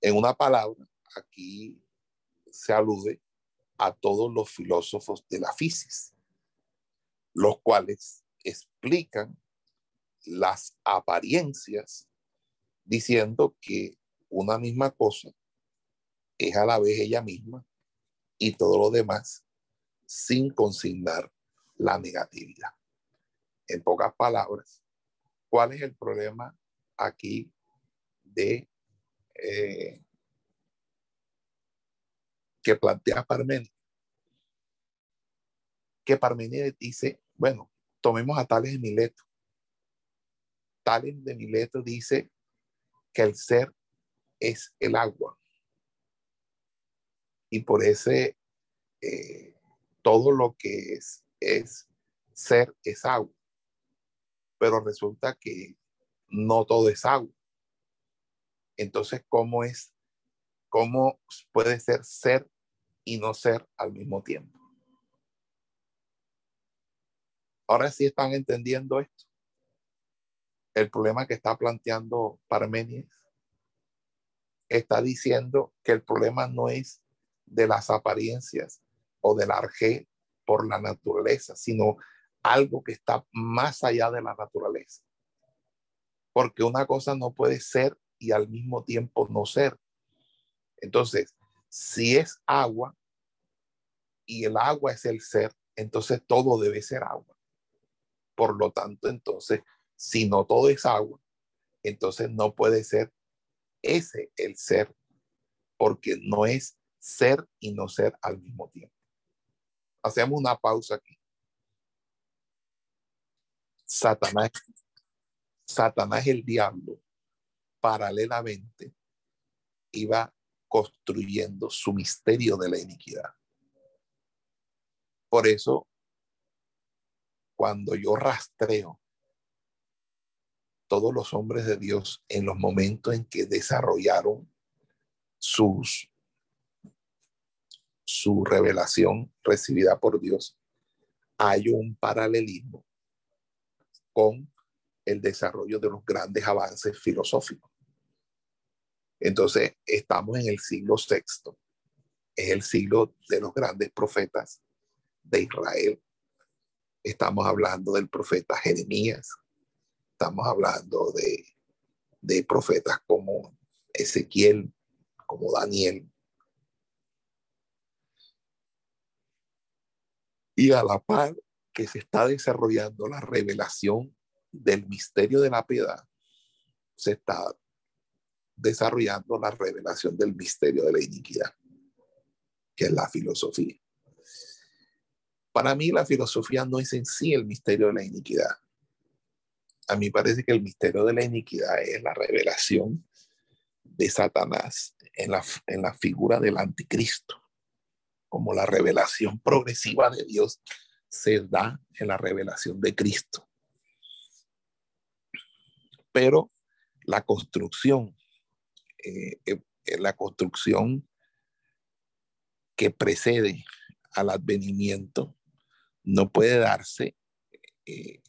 [SPEAKER 1] En una palabra, aquí se alude a todos los filósofos de la física, los cuales explican las apariencias diciendo que una misma cosa es a la vez ella misma y todo lo demás sin consignar la negatividad. En pocas palabras, ¿cuál es el problema aquí de eh, que plantea Parménides? Que Parménides dice, bueno, tomemos a Tales de Mileto. Tales de Mileto dice que el ser es el agua. Y por ese, eh, todo lo que es, es ser es agua. Pero resulta que no todo es agua. Entonces, ¿cómo es, cómo puede ser ser y no ser al mismo tiempo? Ahora sí están entendiendo esto. El problema que está planteando Parmenides está diciendo que el problema no es de las apariencias o del arjé por la naturaleza, sino algo que está más allá de la naturaleza. Porque una cosa no puede ser y al mismo tiempo no ser. Entonces, si es agua y el agua es el ser, entonces todo debe ser agua. Por lo tanto, entonces, si no todo es agua, entonces no puede ser ese el ser, porque no es ser y no ser al mismo tiempo. Hacemos una pausa aquí. Satanás, Satanás el diablo, paralelamente, iba construyendo su misterio de la iniquidad. Por eso, cuando yo rastreo todos los hombres de Dios en los momentos en que desarrollaron sus su revelación recibida por Dios, hay un paralelismo con el desarrollo de los grandes avances filosóficos. Entonces, estamos en el siglo sexto, es el siglo de los grandes profetas de Israel. Estamos hablando del profeta Jeremías, estamos hablando de, de profetas como Ezequiel, como Daniel, Y a la par que se está desarrollando la revelación del misterio de la piedad, se está desarrollando la revelación del misterio de la iniquidad, que es la filosofía. Para mí la filosofía no es en sí el misterio de la iniquidad. A mí parece que el misterio de la iniquidad es la revelación de Satanás en la, en la figura del anticristo como la revelación progresiva de Dios se da en la revelación de Cristo. Pero la construcción, eh, eh, la construcción que precede al advenimiento no puede darse eh,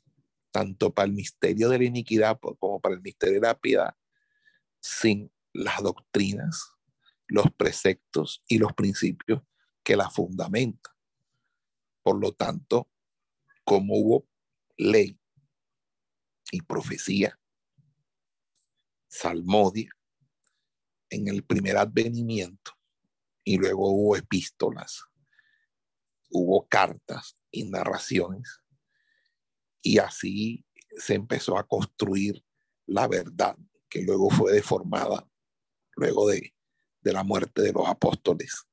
[SPEAKER 1] tanto para el misterio de la iniquidad como para el misterio de la piedad sin las doctrinas, los preceptos y los principios que la fundamenta. Por lo tanto, como hubo ley y profecía, salmodia, en el primer advenimiento, y luego hubo epístolas, hubo cartas y narraciones, y así se empezó a construir la verdad que luego fue deformada luego de, de la muerte de los apóstoles.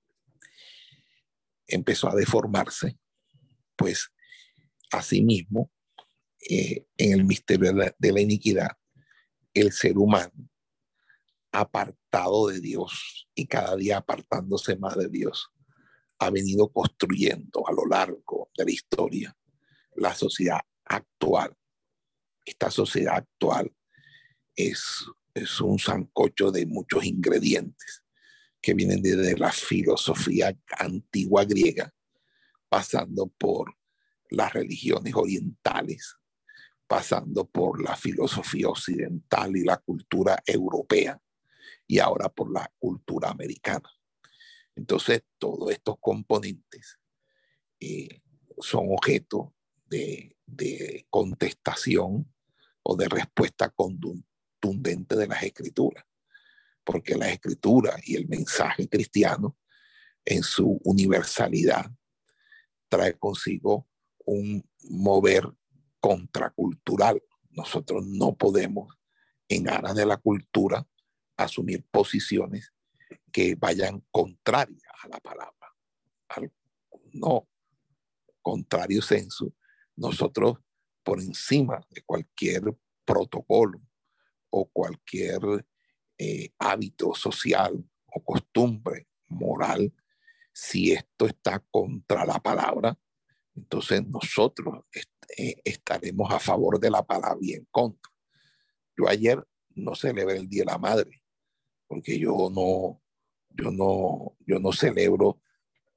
[SPEAKER 1] Empezó a deformarse, pues asimismo, eh, en el misterio de la, iniquidad, el ser humano, apartado de Dios y cada día apartándose más de Dios, ha venido construyendo a lo largo de la historia la sociedad actual. Esta sociedad actual es, es un zancocho de muchos ingredientes que vienen desde la filosofía antigua griega, pasando por las religiones orientales, pasando por la filosofía occidental y la cultura europea, y ahora por la cultura americana. Entonces, todos estos componentes eh, son objeto de, de, contestación o de respuesta contundente de las escrituras, porque la escritura y el mensaje cristiano en su universalidad trae consigo un mover contracultural. Nosotros no podemos, en aras de la cultura, asumir posiciones que vayan contrarias a la palabra. no, contrario senso, nosotros por encima de cualquier protocolo o cualquier eh, hábito social o costumbre moral, si esto está contra la palabra, entonces nosotros eh, estaremos a favor de la palabra y en contra. Yo ayer no celebré el Día de la Madre, porque yo no, yo no, yo no celebro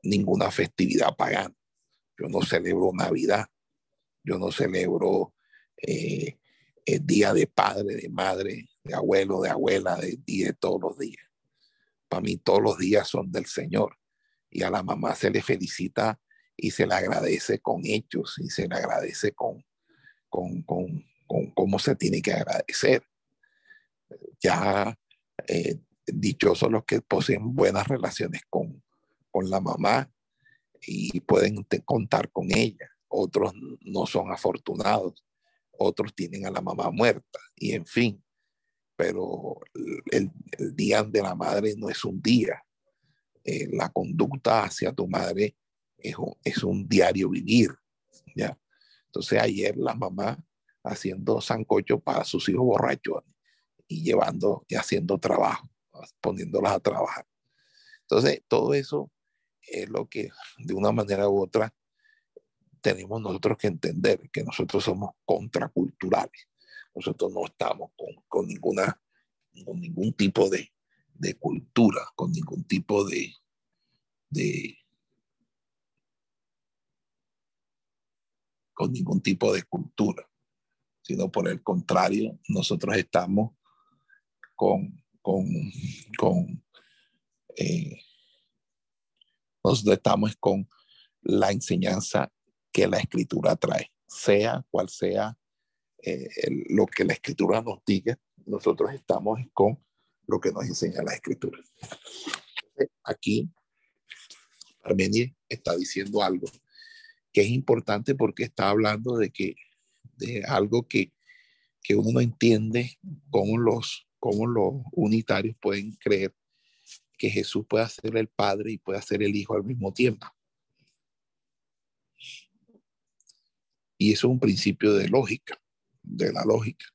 [SPEAKER 1] ninguna festividad pagana. Yo no celebro Navidad. Yo no celebro eh, el día de padre, de madre, de abuelo, de abuela, de día todos los días. Para mí todos los días son del Señor. Y a la mamá se le felicita y se le agradece con hechos y se le agradece con, con, con, con cómo se tiene que agradecer. Ya eh, dichosos los que poseen buenas relaciones con, con la mamá y pueden contar con ella. Otros no son afortunados, otros tienen a la mamá muerta y en fin. Pero el, el día de la madre no es un día. Eh, la conducta hacia tu madre es un, es un diario vivir. ¿ya? Entonces ayer la mamá haciendo sancocho para sus hijos borrachos y llevando y haciendo trabajo poniéndolas a trabajar. Entonces, todo eso es lo que de una manera u otra tenemos nosotros que entender, que nosotros somos contraculturales. Nosotros no estamos con, con ninguna, con ningún tipo de, de, cultura, con ningún tipo de, de, con ningún tipo de cultura, sino por el contrario, nosotros estamos con con, eh, nosotros estamos con la enseñanza que la escritura trae, sea cual sea eh, lo que la escritura nos diga, nosotros estamos con lo que nos enseña la escritura. Aquí, Armenia está diciendo algo que es importante porque está hablando de que de algo que, que uno no entiende cómo los cómo los unitarios pueden creer que Jesús puede ser el Padre y puede ser el Hijo al mismo tiempo. Y eso es un principio de lógica, de la lógica.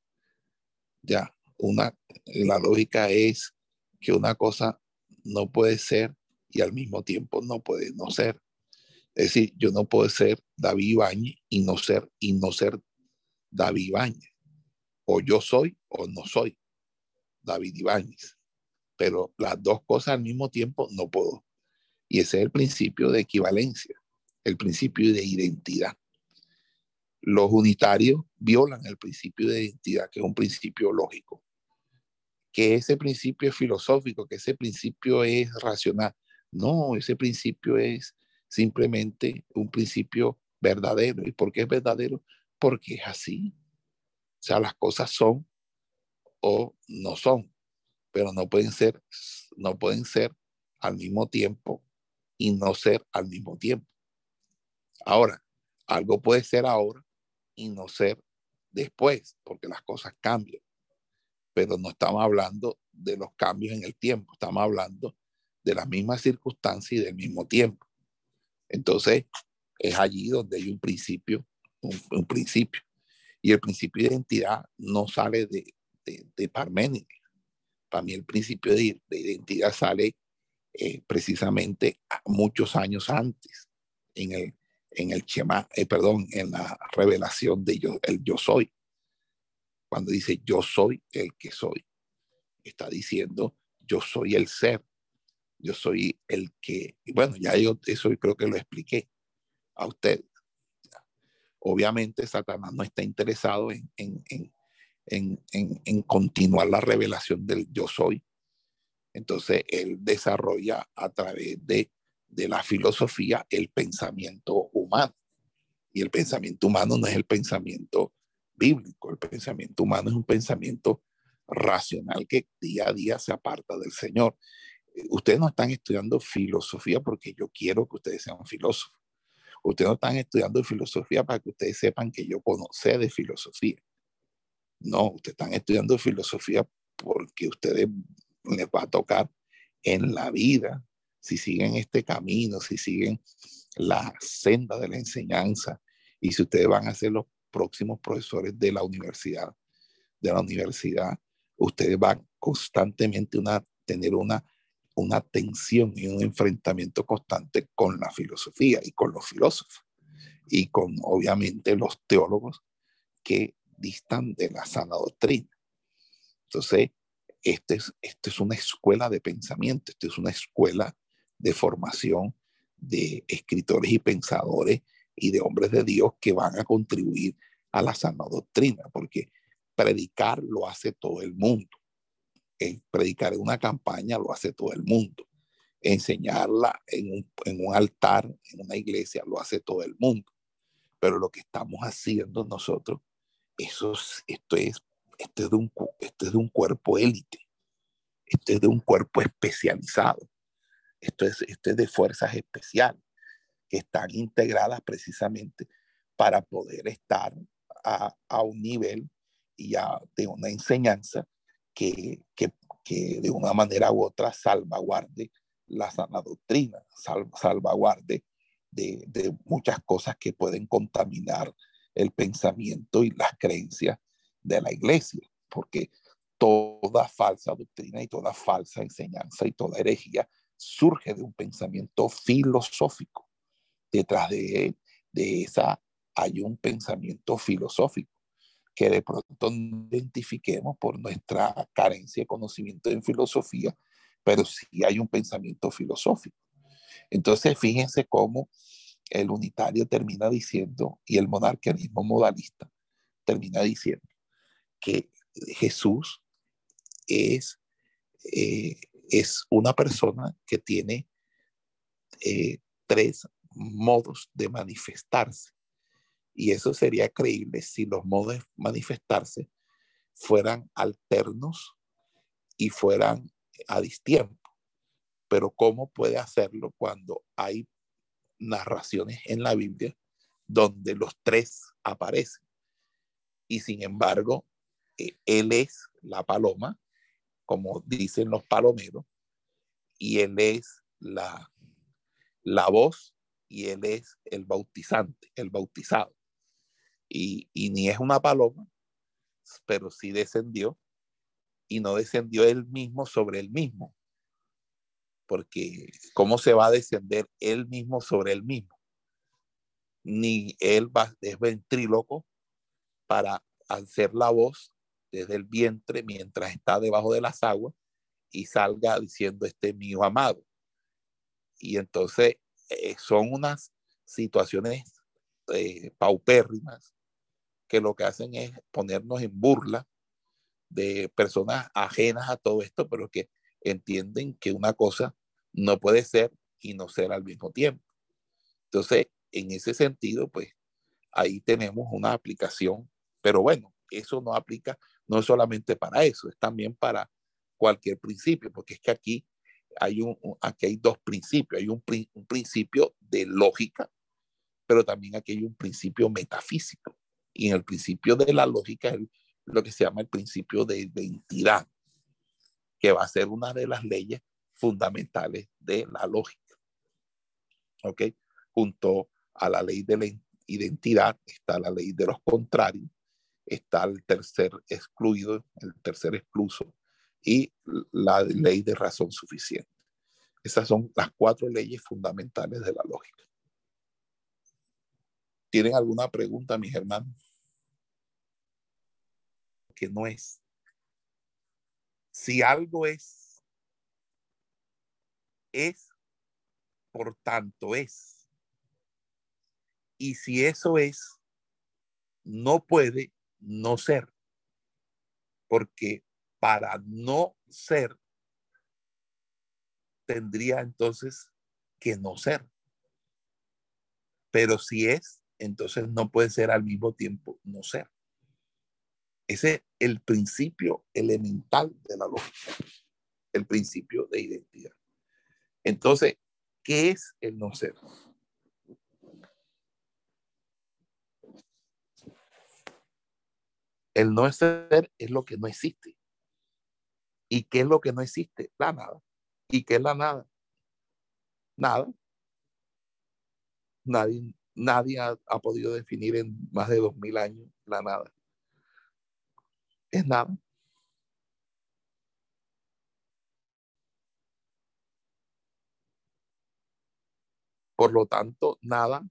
[SPEAKER 1] Ya, una, la lógica es que una cosa no puede ser y al mismo tiempo no puede no ser. Es decir, yo no puedo ser David Ibáñez y no ser, y no ser David Ibáñez. O yo soy o no soy. David Ibáñez. Pero las dos cosas al mismo tiempo no puedo. Y ese es el principio de equivalencia, el principio de identidad. Los unitarios violan el principio de identidad, que es un principio lógico. Que ese principio es filosófico, que ese principio es racional. No, ese principio es simplemente un principio verdadero. ¿Y por qué es verdadero? Porque es así. O sea, las cosas son o no son, pero no pueden ser, no pueden ser al mismo tiempo y no ser al mismo tiempo. Ahora, algo puede ser ahora y no ser después, porque las cosas cambian. Pero no estamos hablando de los cambios en el tiempo, estamos hablando de las mismas circunstancias y del mismo tiempo. Entonces, es allí donde hay un principio, un, principio. Y el principio de identidad no sale de, de, de Parménides. Para mí el principio de, identidad sale eh, precisamente muchos años antes, en el, en el Chema, eh, perdón, en la revelación de yo, el yo soy. Cuando dice yo soy el que soy, está diciendo yo soy el ser, Yo soy el que, bueno, ya yo eso creo que lo expliqué a ustedes. Obviamente Satanás no está interesado en, en, en, en, continuar la revelación del yo soy. Entonces él desarrolla a través de, de la filosofía el pensamiento humano. Y el pensamiento humano no es el pensamiento bíblico, el pensamiento humano es un pensamiento racional que día a día se aparta del Señor. Eh, ustedes no están estudiando filosofía porque yo quiero que ustedes sean filósofos. Ustedes no están estudiando filosofía para que ustedes sepan que yo conocé de filosofía. No, ustedes están estudiando filosofía porque ustedes les va a tocar en la vida, si siguen este camino, si siguen la senda de la enseñanza y si ustedes van a ser los próximos profesores de la universidad, de la universidad, ustedes van constantemente a tener una, una tensión y un enfrentamiento constante con la filosofía y con los filósofos y con obviamente los teólogos que distan de la sana doctrina. Entonces, esta es, este es una escuela de pensamiento, esta es una escuela de formación de escritores y pensadores y de hombres de Dios que van a contribuir a la sana doctrina, porque predicar lo hace todo el mundo. predicar en una campaña lo hace todo el mundo. Enseñarla en un, en un altar, en una iglesia, lo hace todo el mundo. Pero lo que estamos haciendo nosotros, eso esto, es, esto, es de un, esto es de un cuerpo élite. Esto es de un cuerpo especializado. Esto es, esto es de fuerzas especiales que están integradas precisamente para poder estar a, a un nivel y a, de una enseñanza que, que, que, de una manera u otra salvaguarde la sana doctrina, sal, salvaguarde de, de, muchas cosas que pueden contaminar el pensamiento y las creencias de la iglesia, porque toda falsa doctrina y toda falsa enseñanza y toda herejía surge de un pensamiento filosófico. Detrás de, de esa hay un pensamiento filosófico que de pronto identifiquemos por nuestra carencia de conocimiento en filosofía, pero sí hay un pensamiento filosófico. Entonces, fíjense cómo el unitario termina diciendo, y el monarquianismo modalista termina diciendo, que Jesús es, eh, es una persona que tiene eh, tres modos de manifestarse. Y eso sería creíble si los modos de manifestarse fueran alternos y fueran a distiempo. Pero ¿cómo puede hacerlo cuando hay narraciones en la Biblia donde los tres aparecen? Y sin embargo, eh, Él es la paloma, como dicen los palomeros, y Él es la, la voz y Él es el bautizante, el bautizado y, ni es una paloma, pero sí descendió y no descendió él mismo sobre él mismo. Porque ¿cómo se va a descender él mismo sobre él mismo? Ni él va, es ventríloco para hacer la voz desde el vientre mientras está debajo de las aguas y salga diciendo este mío amado. Y entonces eh, son unas situaciones eh, paupérrimas que lo que hacen es ponernos en burla de personas ajenas a todo esto, pero que entienden que una cosa no puede ser y no ser al mismo tiempo. Entonces, en ese sentido, pues ahí tenemos una aplicación, pero bueno, eso no aplica, no es solamente para eso, es también para cualquier principio, porque es que aquí hay, un, aquí hay dos principios, hay un, un principio de lógica, pero también aquí hay un principio metafísico. Y en el principio de la lógica es lo que se llama el principio de identidad, que va a ser una de las leyes fundamentales de la lógica. ¿Ok? Junto a la ley de la identidad está la ley de los contrarios, está el tercer excluido, el tercer excluso y la ley de razón suficiente. Esas son las cuatro leyes fundamentales de la lógica. ¿Tienen alguna pregunta, mis hermanos? Que no es. Si algo es, es, por tanto es. Y si eso es, no puede no ser. Porque para no ser, tendría entonces que no ser. Pero si es, entonces no puede ser al mismo tiempo no ser. Ese es el principio elemental de la lógica, el principio de identidad. Entonces, ¿qué es el no ser? El no ser es lo que no existe. ¿Y qué es lo que no existe? La nada. ¿Y qué es la nada? Nada. Nadie, nadie ha, ha podido definir en más de dos mil años la nada. Es nada. Por lo tanto, nada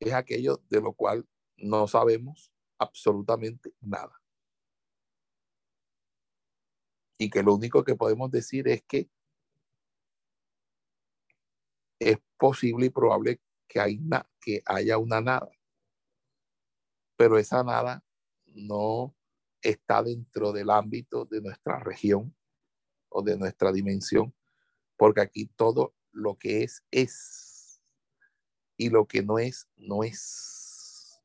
[SPEAKER 1] es aquello de lo cual no sabemos absolutamente nada. Y que lo único que podemos decir es que es posible y probable que, hay que haya una nada. Pero esa nada no está dentro del ámbito de nuestra región o de nuestra dimensión, porque aquí todo lo que es es y lo que no es no es.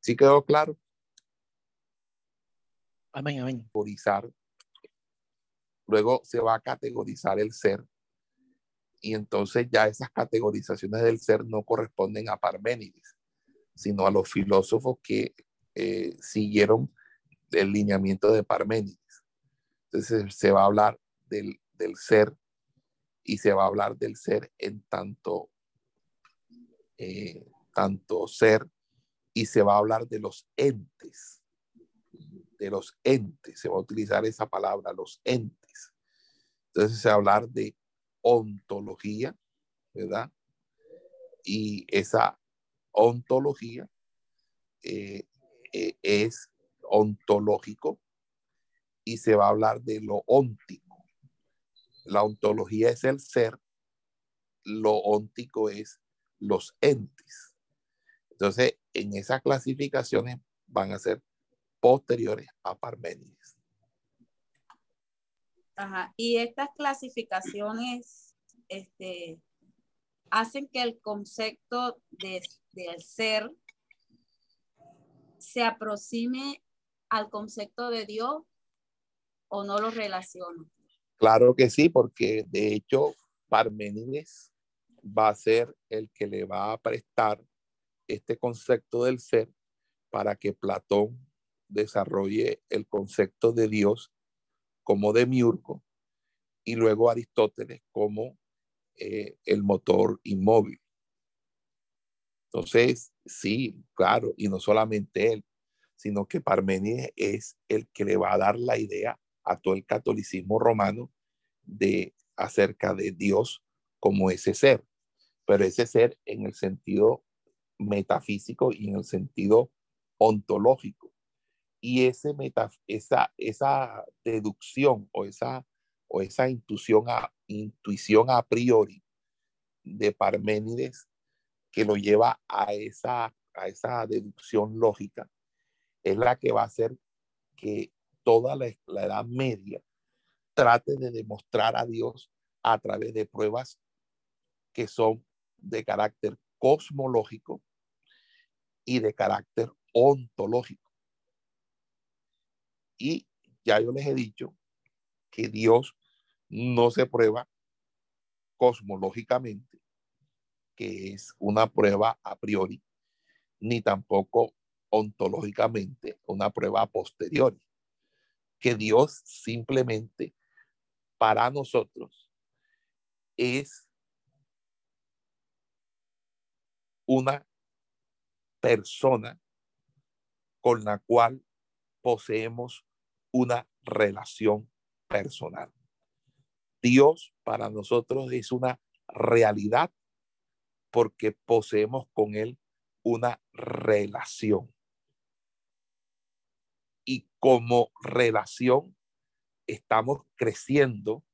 [SPEAKER 1] ¿Sí quedó claro?
[SPEAKER 3] Amén, amén.
[SPEAKER 1] Categorizar. Luego se va a categorizar el ser y entonces ya esas categorizaciones del ser no corresponden a Parménides, sino a los filósofos que eh, siguieron el lineamiento de Parménides. Entonces se va a hablar del, del, ser y se va a hablar del ser en tanto, eh, tanto ser y se va a hablar de los entes, de los entes, se va a utilizar esa palabra, los entes. Entonces se va a hablar de ontología, ¿verdad? Y esa ontología eh, eh, es ontológico y se va a hablar de lo óntico. La ontología es el ser, lo óntico es los entes. Entonces, en esas clasificaciones van a ser posteriores a Parménides.
[SPEAKER 4] Ajá. Y estas clasificaciones este, hacen que el concepto de, del ser se aproxime al concepto de Dios o no lo relaciona.
[SPEAKER 1] Claro que sí, porque de hecho Parménides va a ser el que le va a prestar este concepto del ser para que Platón desarrolle el concepto de Dios como Demiurgo y luego Aristóteles como eh, el motor inmóvil. Entonces, sí, claro, y no solamente él, sino que Parménides es el que le va a dar la idea a todo el catolicismo romano de acerca de Dios como ese ser, pero ese ser en el sentido metafísico y en el sentido ontológico. Y ese meta, esa, esa deducción o esa, o esa intuición a, intuición a priori de Parménides que lo lleva a esa, a esa deducción lógica es la que va a hacer que toda la, Edad Media trate de demostrar a Dios a través de pruebas que son de carácter cosmológico y de carácter ontológico. Y ya yo les he dicho que Dios no se prueba cosmológicamente, que es una prueba a priori, ni tampoco ontológicamente, una prueba a posteriori. Que Dios simplemente para nosotros es una persona con la cual poseemos una relación personal. Dios para nosotros es una realidad porque poseemos con Él una relación. Y como relación estamos creciendo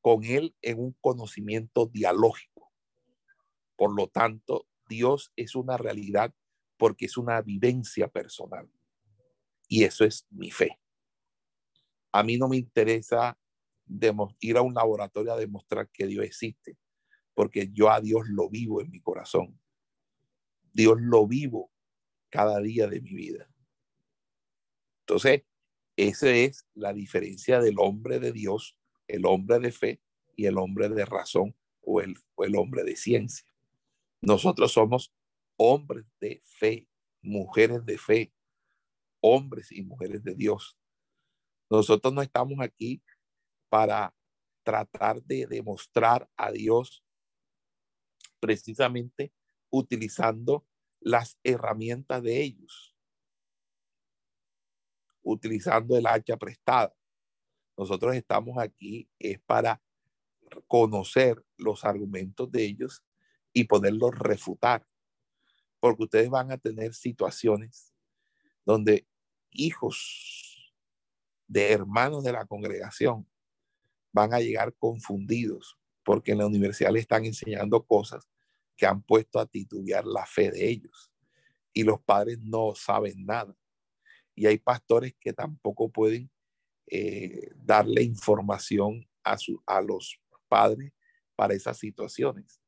[SPEAKER 1] con Él en un conocimiento dialógico. Por lo tanto, Dios es una realidad porque es una vivencia personal. Y eso es mi fe. A mí no me interesa ir a un laboratorio a demostrar que Dios existe, porque yo a Dios lo vivo en mi corazón. Dios lo vivo cada día de mi vida. Entonces, esa es la diferencia del hombre de Dios, el hombre de fe y el hombre de razón o el, el hombre de ciencia. Nosotros somos hombres de fe, mujeres de fe, hombres y mujeres de Dios. Nosotros no estamos aquí para tratar de demostrar a Dios precisamente utilizando las herramientas de ellos, utilizando el hacha prestada. Nosotros estamos aquí es para conocer los argumentos de ellos y poderlos refutar, porque ustedes van a tener situaciones donde hijos de hermanos de la congregación van a llegar confundidos porque en la universidad le están enseñando cosas que han puesto a titubear la fe de ellos y los padres no saben nada. Y hay pastores que tampoco pueden eh, darle información a, su, a los padres para esas situaciones.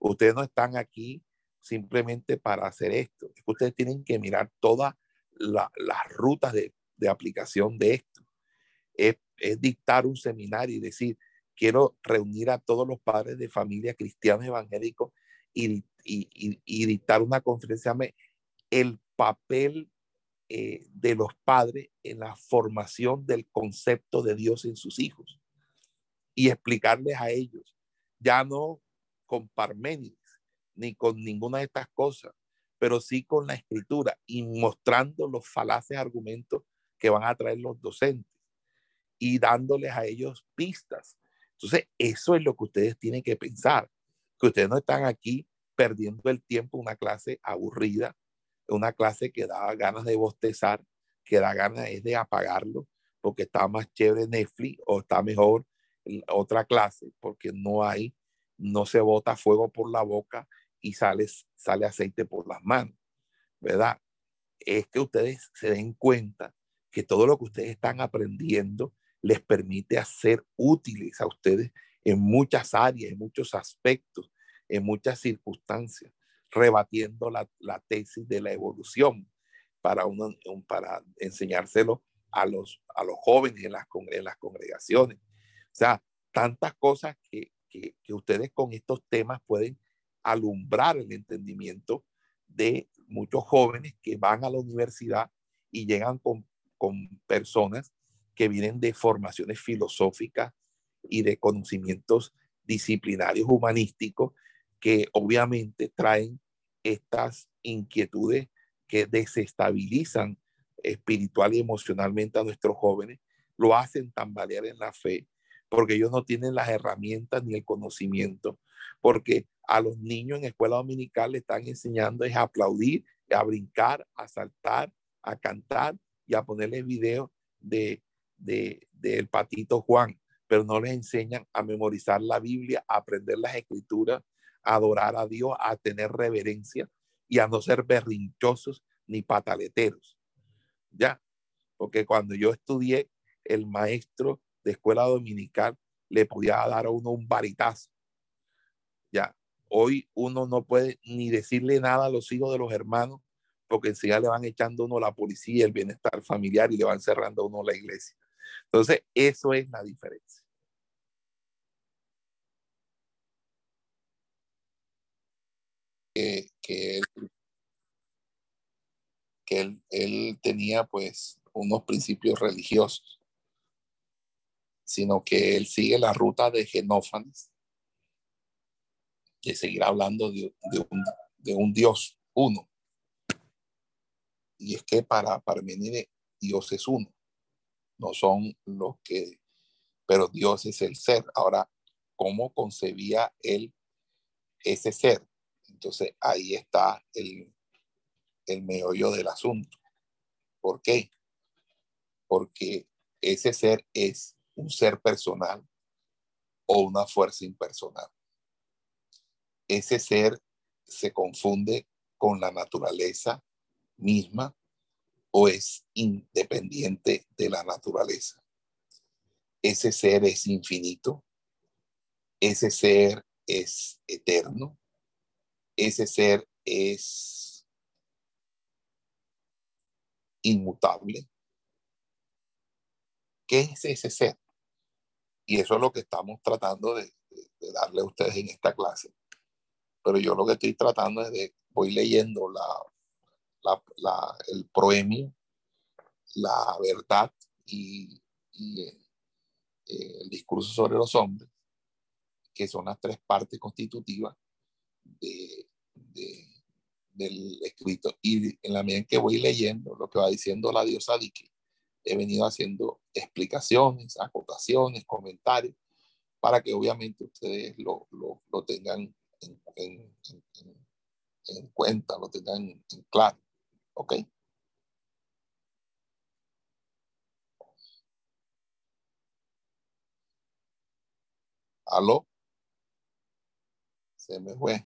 [SPEAKER 1] Ustedes no están aquí simplemente para hacer esto. ustedes tienen que mirar todas las rutas de, aplicación de esto. Es, dictar un seminario y decir, quiero reunir a todos los padres de familia cristianos evangélicos y, y, dictar una conferencia. El papel eh, de los padres en la formación del concepto de Dios en sus hijos y explicarles a ellos, ya no con Parménides ni con ninguna de estas cosas, pero sí con la escritura y mostrando los falaces argumentos que van a traer los docentes y dándoles a ellos pistas. Entonces, eso es lo que ustedes tienen que pensar, que ustedes no están aquí perdiendo el tiempo una clase aburrida, una clase que da ganas de bostezar, que da ganas es de apagarlo, porque está más chévere Netflix o está mejor otra clase, porque no hay, no se bota fuego por la boca y sale, sale aceite por las manos, ¿verdad? Es que ustedes se den cuenta que todo lo que ustedes están aprendiendo les permite hacer útiles a ustedes en muchas áreas, en muchos aspectos, en muchas circunstancias, rebatiendo la, la tesis de la evolución para, uno, para enseñárselo a los, a los jóvenes en las, en las congregaciones. O sea, tantas cosas que, que, ustedes con estos temas pueden alumbrar el entendimiento de muchos jóvenes que van a la universidad y llegan con, con personas que vienen de formaciones filosóficas y de conocimientos disciplinarios humanísticos que obviamente traen estas inquietudes que desestabilizan espiritual y emocionalmente a nuestros jóvenes, lo hacen tambalear en la fe porque ellos no tienen las herramientas ni el conocimiento, porque a los niños en escuela dominical le están enseñando es a aplaudir, a brincar, a saltar, a cantar y a ponerles videos de, de, del patito Juan, pero no les enseñan a memorizar la Biblia, a aprender las escrituras, a adorar a Dios, a tener reverencia y a no ser berrinchosos ni pataleteros. Ya, porque cuando yo estudié, el maestro de escuela dominical le podía dar a uno un varitazo. Ya, hoy uno no puede ni decirle nada a los hijos de los hermanos porque enseguida le van echando uno la policía, el bienestar familiar y le van cerrando a uno la iglesia. Entonces, eso es la diferencia. Que, él, que él, tenía pues unos principios religiosos sino que él sigue la ruta de Genófanes, de seguir hablando de, un, Dios uno. Y es que para Parmenide Dios es uno, no son los que, pero Dios es el ser. Ahora, ¿cómo concebía él ese ser? Entonces ahí está el, el meollo del asunto. ¿Por qué? porque ese ser es un ser personal o una fuerza impersonal. Ese ser se confunde con la naturaleza misma o es independiente de la naturaleza. Ese ser es infinito, ese ser es eterno, ese ser es inmutable. ¿Qué es ese ser? Y eso es lo que estamos tratando de, darle a ustedes en esta clase. Pero yo lo que estoy tratando es de, voy leyendo la, el proemio, la verdad y, eh, el discurso sobre los hombres, que son las tres partes constitutivas de, del escrito. Y en la medida en que voy leyendo lo que va diciendo la diosa Dike, he venido haciendo explicaciones, acotaciones, comentarios, para que obviamente ustedes lo, lo, tengan en, en, en, cuenta, lo tengan en claro. ¿Ok? ¿Aló? Se me fue.